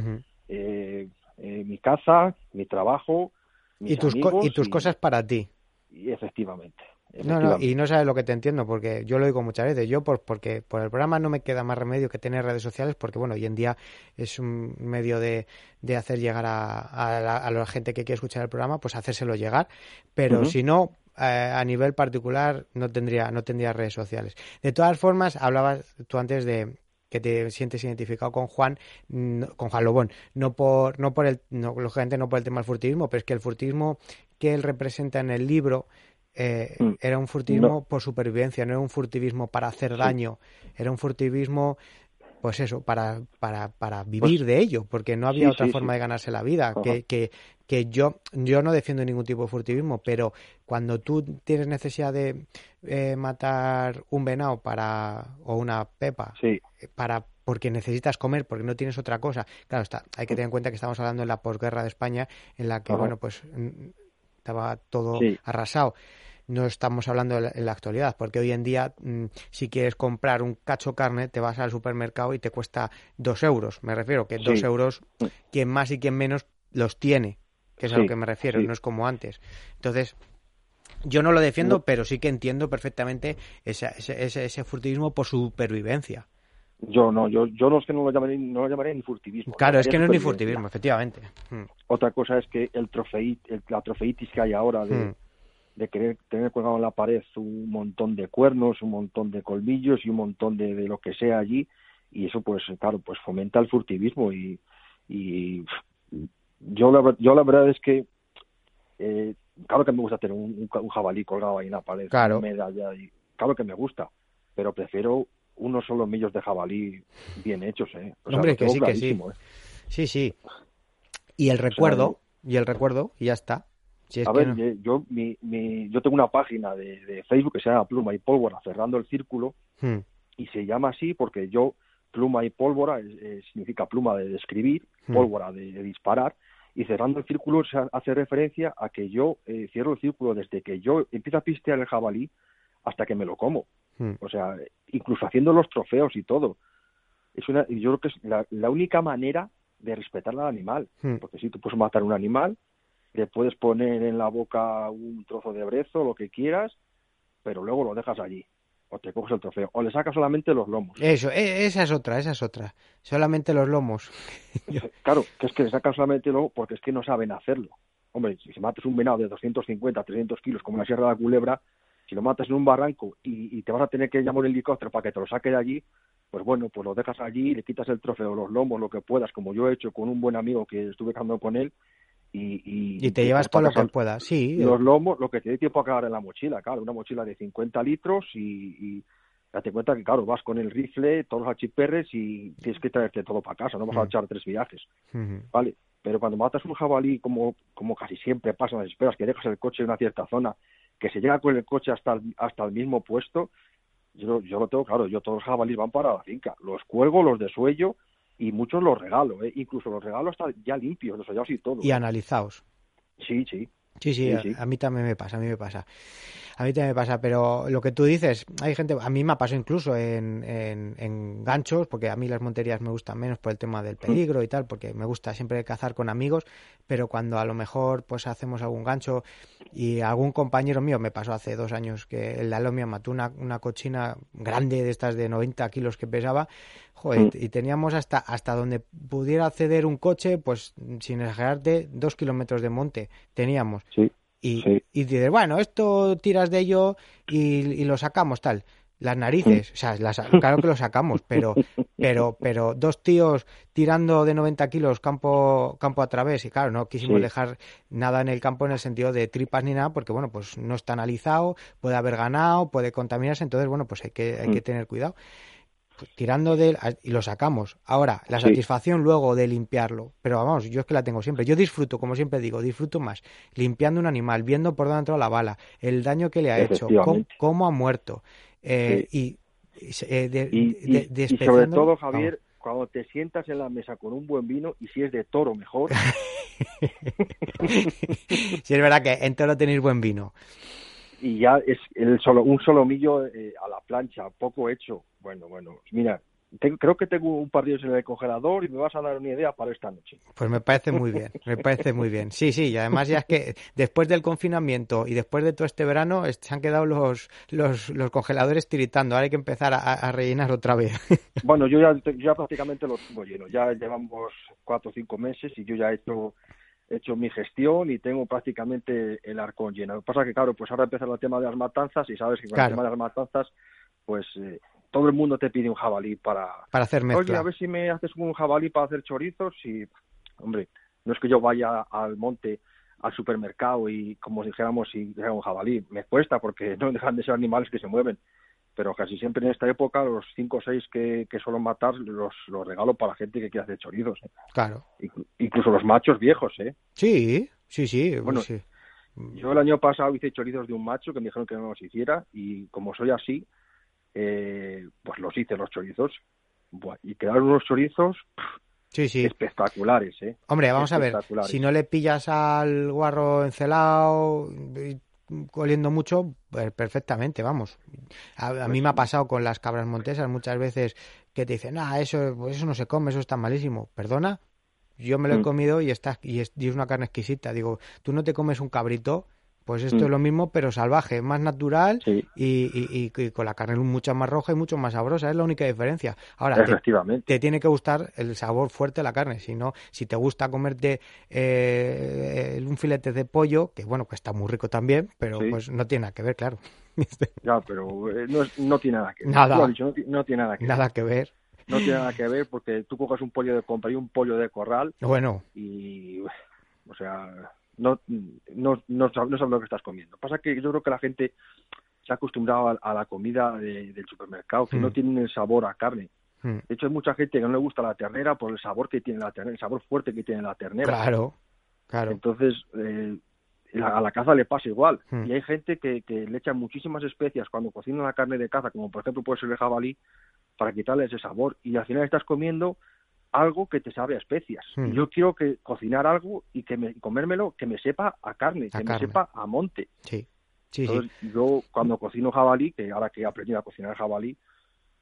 eh, eh, mi casa, mi trabajo, mis y tus, y tus cosas para ti y efectivamente. No, no, y no sabes lo que te entiendo, porque yo lo digo muchas veces. Yo, por, porque por el programa no me queda más remedio que tener redes sociales, porque bueno, hoy en día es un medio de, de hacer llegar a, a, la, gente que quiere escuchar el programa, pues hacérselo llegar. Pero si no, eh, a nivel particular, no tendría, no tendría redes sociales. De todas formas, hablabas tú antes de, que te sientes identificado con Juan, con Juan Lobón, no por, no por el, no, lógicamente no por el tema del furtivismo, pero es que el furtivismo que él representa en el libro eh, mm. era un furtivismo por supervivencia, no era un furtivismo para hacer daño, era un furtivismo pues eso, para, para, para vivir pues de ello, porque no había otra forma de ganarse la vida. Que, que, que, yo, yo no defiendo ningún tipo de furtivismo, pero cuando tú tienes necesidad de eh, matar un venado para, o una pepa eh, para porque necesitas comer, porque no tienes otra cosa. Claro, está, hay que tener en cuenta que estamos hablando de la posguerra de España, en la que, bueno, pues estaba todo arrasado no estamos hablando en la actualidad, porque hoy en día, mm, si quieres comprar un cacho carne, te vas al supermercado y te cuesta dos euros. Me refiero que dos euros, quien más y quien menos los tiene, que es a lo que me refiero, no es como antes. Entonces, yo no lo defiendo, pero sí que entiendo perfectamente ese, ese, ese, furtivismo por supervivencia. Yo no, yo, yo no es que no lo llamaré, no lo llamaré ni furtivismo. Claro, es que no es ni furtivismo, efectivamente. Hmm. Otra cosa es que el, trofeit, la trofeitis que hay ahora de, hmm de querer tener colgado en la pared un montón de cuernos, un montón de colmillos y un montón de, de lo que sea allí y eso pues claro pues fomenta el furtivismo y, y yo la, yo la verdad es que eh, claro que me gusta tener un, un, jabalí colgado ahí en la pared claro medalla y claro que me gusta pero prefiero unos solo millos de jabalí bien hechos eh o hombre que sí que sí ¿eh? sí sí y el recuerdo o sea, y el recuerdo y ya está si es a que ver, no... yo mi, mi, yo tengo una página de, de, Facebook que se llama Pluma y Pólvora cerrando el círculo hmm. y se llama así porque yo pluma y pólvora eh, significa pluma de escribir, Hmm. pólvora de, de, disparar y cerrando el círculo se hace referencia a que yo eh, cierro el círculo desde que yo empiezo a pistear el jabalí hasta que me lo como. Hmm. O sea, incluso haciendo los trofeos y todo. Es una, yo creo que es la, la única manera de respetar al animal. Hmm. Porque si tú puedes matar un animal, le puedes poner en la boca un trozo de brezo, lo que quieras, pero luego lo dejas allí. O te coges el trofeo. O le sacas solamente los lomos. Eso, e, esa es otra, esa es otra. Solamente los lomos. claro, que es que le sacan solamente luego porque es que no saben hacerlo. Hombre, si matas un venado de 250, 300 kilos como la Sierra de la Culebra, si lo matas en un barranco y, y, te vas a tener que llamar un helicóptero para que te lo saque de allí, pues bueno, pues lo dejas allí, le quitas el trofeo, los lomos, lo que puedas, como yo he hecho con un buen amigo que estuve cantando con él, y, y, y te llevas todo lo que puedas, sí. Los lomos, lo que te dé tiempo a cagar en la mochila, claro, una mochila de 50 litros y, y date cuenta que, claro, vas con el rifle, todos los achiperres y tienes que traerte todo para casa, no vas a echar tres viajes, uh -huh. ¿vale? Pero cuando matas un jabalí, como, como casi siempre pasa en las esperas, que dejas el coche en una cierta zona, que se llega con el coche hasta el, hasta el mismo puesto, yo, yo lo tengo claro, yo todos los jabalíes van para la finca, los cuelgo, los desuello y muchos los regalo, ¿eh? incluso los regalo están ya limpios, desollados y todo. Y analizados. Sí, sí. Sí, sí, Sí, a, mí también me pasa, a mí me pasa. A mí también me pasa, pero lo que tú dices, hay gente, a mí me ha pasado incluso en, en, en ganchos, porque a mí las monterías me gustan menos por el tema del peligro y tal, porque me gusta siempre cazar con amigos, pero cuando a lo mejor pues hacemos algún gancho y algún compañero mío, me pasó hace dos años que el Alomia mató una, una cochina grande de estas de 90 kilos que pesaba, joder, y teníamos hasta, hasta donde pudiera acceder un coche, pues sin exagerarte, dos kilómetros de monte teníamos. Sí. Y, Sí. y dices, bueno, esto tiras de ello y, y lo sacamos, tal. Las narices, o sea, las- claro que lo sacamos, pero, pero, pero dos tíos tirando de 90 kilos campo, campo a través, y claro, no quisimos Sí. dejar nada en el campo en el sentido de tripas ni nada, porque bueno, pues no está analizado, puede haber ganado, puede contaminarse, entonces bueno, pues hay que, hay que Mm. tener cuidado. Pues, tirando de él y lo sacamos. Ahora, la Sí. satisfacción luego de limpiarlo, pero vamos, yo es que la tengo siempre. Yo disfruto, como siempre digo, disfruto más limpiando un animal, viendo por dónde ha entrado la bala, el daño que le ha hecho, cómo, ha muerto eh, y, eh, de- Y, de- y- y sobre todo, vamos. Javier, cuando te sientas en la mesa con un buen vino y si es de toro mejor, sí, es verdad que en toro tenéis buen vino. Y ya es el solo, un solomillo eh, a la plancha, poco hecho. Bueno, bueno, mira, creo que tengo un par de ellos en el congelador y me vas a dar una idea para esta noche. Pues me parece muy bien, me parece muy bien. Sí, sí, y además ya es que después del confinamiento y después de todo este verano se han quedado los, los, los congeladores tiritando. Ahora hay que empezar a, a rellenar otra vez. Bueno, yo ya, ya prácticamente lo tengo lleno. Ya llevamos cuatro o cinco meses y yo ya he hecho, he hecho mi gestión y tengo prácticamente el arcón lleno. Lo que pasa es que, claro, pues ahora empieza el tema de las matanzas y sabes que con Claro. el tema de las matanzas, pues eh, todo el mundo te pide un jabalí para... para hacer Oye, mezcla. a ver si me haces un jabalí para hacer chorizos y, hombre, no es que yo vaya al monte al supermercado y como dijéramos si dijera un jabalí, me cuesta porque no dejan de ser animales que se mueven pero casi siempre en esta época los cinco o seis que, que suelo matar los, los regalo para gente que quiere hacer chorizos. ¿eh? Claro. Inclu- Incluso los machos viejos, ¿eh? Sí, sí, sí. Bueno, sí. Yo el año pasado hice chorizos de un macho que me dijeron que no los hiciera y como soy así, eh, pues los hice los chorizos. Buah, y quedaron unos chorizos pff, Sí, sí. espectaculares, ¿eh? Hombre, vamos a ver, si no le pillas al guarro encelado oliendo mucho, pues perfectamente, vamos. A, a mí me ha pasado con las cabras montesas muchas veces que te dicen, ah, eso, pues eso no se come, eso está malísimo. Perdona, yo me lo he Mm. comido y, está, y, es, y es una carne exquisita. Digo, tú no te comes un cabrito Pues esto es Mm. lo mismo, pero salvaje, más natural Sí. y, y- y- y con la carne mucho más roja y mucho más sabrosa. Es la única diferencia. Ahora, te, tiene que gustar el sabor fuerte de la carne. Si no, si te gusta comerte eh, un filete de pollo, que bueno, que está muy rico también, pero Sí. pues no tiene nada que ver, claro. Ya, pero eh, no, es- no tiene nada que ver. Nada. Dicho, no, ti- no tiene nada que ver. nada que ver. No tiene nada que ver porque tú coges un pollo de compra y un pollo de corral Bueno, y, o sea, no, no, no, sab- no sabes lo que estás comiendo. Pasa que yo creo que la gente se ha acostumbrado a, a la comida de- del supermercado, que Mm. no tiene el sabor a carne. mm, De hecho, hay mucha gente que no le gusta la ternera por el sabor que tiene la ternera, el sabor fuerte que tiene la ternera. claro, claro. Entonces, eh, la- a la caza le pasa igual. Hmm. Y hay gente que, que le echa muchísimas especias cuando cocina la carne de caza, como por ejemplo puede ser el jabalí, para quitarle ese sabor. Y al final estás comiendo algo que te sabe a especias. Hmm. Yo quiero que cocinar algo y que me, comérmelo que me sepa a carne, A que carne. me sepa a monte. Sí, sí, yo cuando cocino jabalí, que ahora que he aprendido a cocinar jabalí,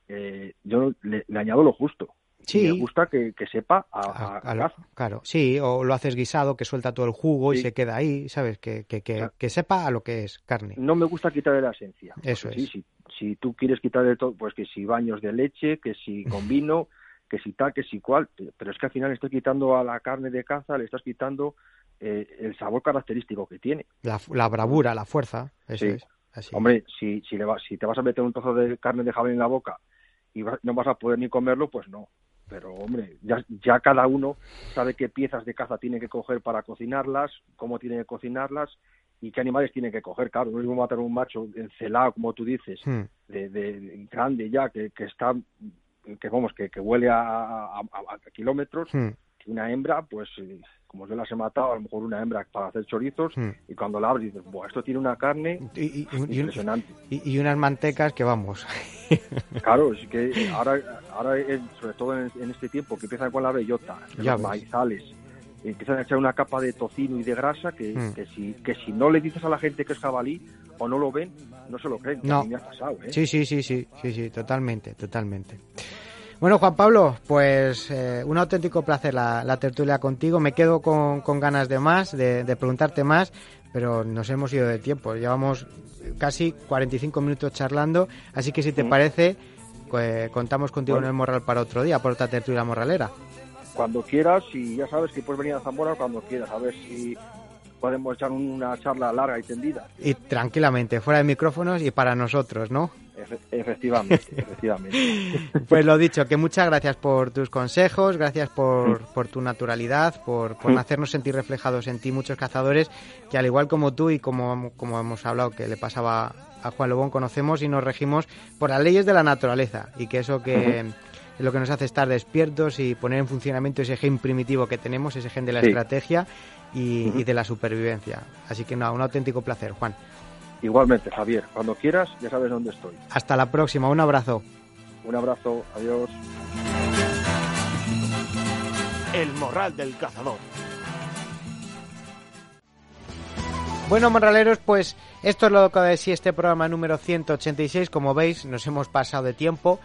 eh, yo le, le añado lo justo. Sí. Me gusta que, que sepa a, A- a- a lo- claro, sí, o lo haces guisado, que suelta todo el jugo y se queda ahí, ¿sabes? Que, que, que, Claro. que sepa a lo que es carne. No me gusta quitarle la esencia. Eso es. Sí, si, si tú quieres quitarle todo, pues que si baños de leche, que si con vino, que si tal, que si cual. Pero es que al final le estás quitando a la carne de caza, le estás quitando eh, el sabor característico que tiene. La, la bravura, la fuerza, eso Sí. es. Así. Hombre, si, si, le va- si te vas a meter un trozo de carne de jabalí en la boca y va- no vas a poder ni comerlo, pues no. Pero, hombre, ya, ya cada uno sabe qué piezas de caza tiene que coger para cocinarlas, cómo tiene que cocinarlas y qué animales tiene que coger. Claro, no es mismo matar un macho encelado, como tú dices, Hmm, de, de- de grande ya, que, que está, que vamos, que, que huele a, a- a- a kilómetros, que una hembra, pues como yo las he matado, a lo mejor una hembra para hacer chorizos, hmm. y cuando la abres dices, Buah, esto tiene una carne Y, y- impresionante. y- y unas mantecas que vamos. Claro, es que ahora, ahora sobre todo en, en este tiempo que empiezan con la bellota, Ya los ves. maizales, empiezan a echar una capa de tocino y de grasa que, Mm. que si que si no le dices a la gente que es jabalí o no lo ven, no se lo creen. No. A mí me ha pasado, ¿eh? Sí, sí, sí, sí, sí, sí, totalmente, totalmente. Bueno, Juan Pablo, pues eh, un auténtico placer la, la tertulia contigo. Me quedo con, con ganas de más, de, de preguntarte más, pero nos hemos ido de tiempo. Llevamos casi 45 minutos charlando, así que si te Mm. parece, pues, contamos contigo Bueno. en el Morral para otro día, por otra tertulia morralera. Cuando quieras, y ya sabes que puedes venir a Zamora cuando quieras, a ver si podemos echar una charla larga y tendida. Y tranquilamente, fuera de micrófonos y para nosotros, ¿no? Efe- efectivamente, efectivamente. Pues lo dicho, que muchas gracias por tus consejos, gracias por, por tu naturalidad, por, por Mm. hacernos sentir reflejados en ti muchos cazadores que al igual como tú y como, como hemos hablado que le pasaba a Juan Lobón, conocemos y nos regimos por las leyes de la naturaleza y que eso que es lo que nos hace estar despiertos y poner en funcionamiento ese gen primitivo que tenemos, ese gen de la Sí. estrategia y, de la supervivencia. Así que nada, un auténtico placer, Juan. Igualmente, Javier, cuando quieras, ya sabes dónde estoy. Hasta la próxima, un abrazo. Un abrazo, adiós. El morral del cazador. Bueno, morraleros, pues esto es lo que de sí este programa número 186. Como veis, nos hemos pasado de tiempo,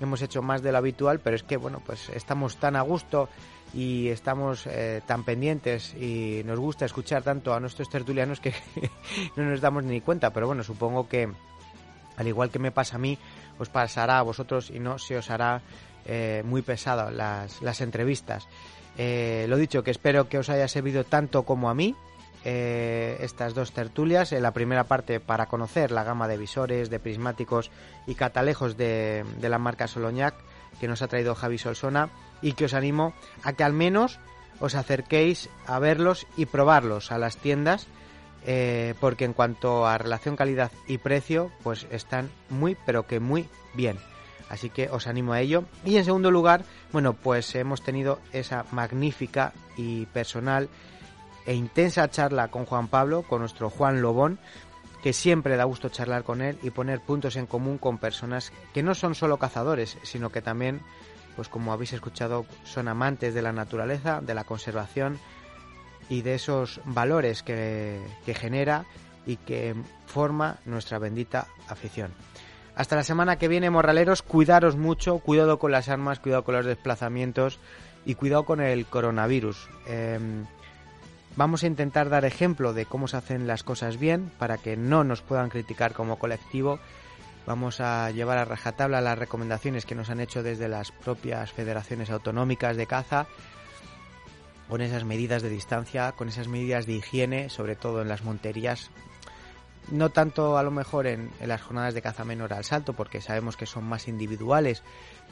hemos hecho más de lo habitual, pero es que, bueno, pues estamos tan a gusto y estamos eh, tan pendientes y nos gusta escuchar tanto a nuestros tertulianos que no nos damos ni cuenta. Pero bueno, supongo que, al igual que me pasa a mí, os pasará a vosotros y no se os hará eh, muy pesado las, las entrevistas. Eh, lo dicho, que espero que os haya servido tanto como a mí eh, estas dos tertulias. En la primera parte para conocer la gama de visores, de prismáticos y catalejos de, de la marca Soloñac que nos ha traído Javi Solsona y que os animo a que al menos os acerquéis a verlos y probarlos a las tiendas eh, porque en cuanto a relación calidad y precio pues están muy pero que muy bien. Así que os animo a ello. Y en segundo lugar, bueno, pues hemos tenido esa magnífica y personal e intensa charla con Juan Pablo, con nuestro Juan Lobón, que siempre da gusto charlar con él y poner puntos en común con personas que no son solo cazadores, sino que también, pues como habéis escuchado, son amantes de la naturaleza, de la conservación y de esos valores que, que genera y que forma nuestra bendita afición. Hasta la semana que viene, morraleros, cuidaros mucho, cuidado con las armas, cuidado con los desplazamientos y cuidado con el coronavirus. Eh, Vamos a intentar dar ejemplo de cómo se hacen las cosas bien para que no nos puedan criticar como colectivo. Vamos a llevar a rajatabla las recomendaciones que nos han hecho desde las propias federaciones autonómicas de caza con esas medidas de distancia, con esas medidas de higiene, sobre todo en las monterías. No tanto a lo mejor en, las jornadas de caza menor al salto, porque sabemos que son más individuales,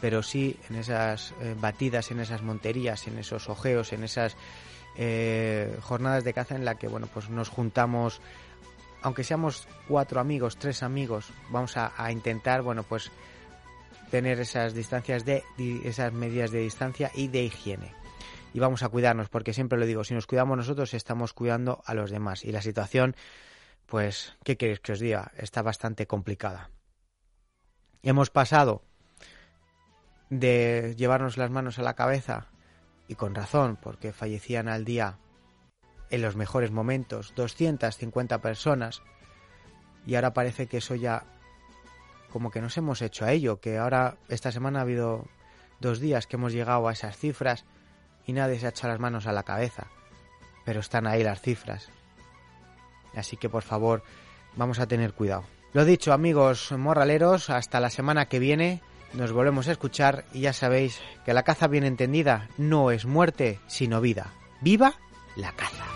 pero sí en esas eh, batidas, en esas monterías, en esos ojeos, en esas eh, jornadas de caza en la que bueno pues nos juntamos, aunque seamos cuatro amigos, tres amigos, vamos a, a intentar bueno pues tener esas distancias de esas medidas de distancia y de higiene y vamos a cuidarnos, porque siempre lo digo, si nos cuidamos nosotros estamos cuidando a los demás y la situación, pues, ¿qué queréis que os diga? Está bastante complicada. Hemos pasado de llevarnos las manos a la cabeza, y con razón, porque fallecían al día en los mejores momentos 250 personas, y ahora parece que eso ya como que nos hemos hecho a ello, que ahora esta semana ha habido dos días que hemos llegado a esas cifras y nadie se ha echado las manos a la cabeza. Pero están ahí las cifras. Así que por favor, vamos a tener cuidado. Lo dicho, amigos morraleros, hasta la semana que viene nos volvemos a escuchar y ya sabéis que la caza bien entendida no es muerte, sino vida. ¡Viva la caza!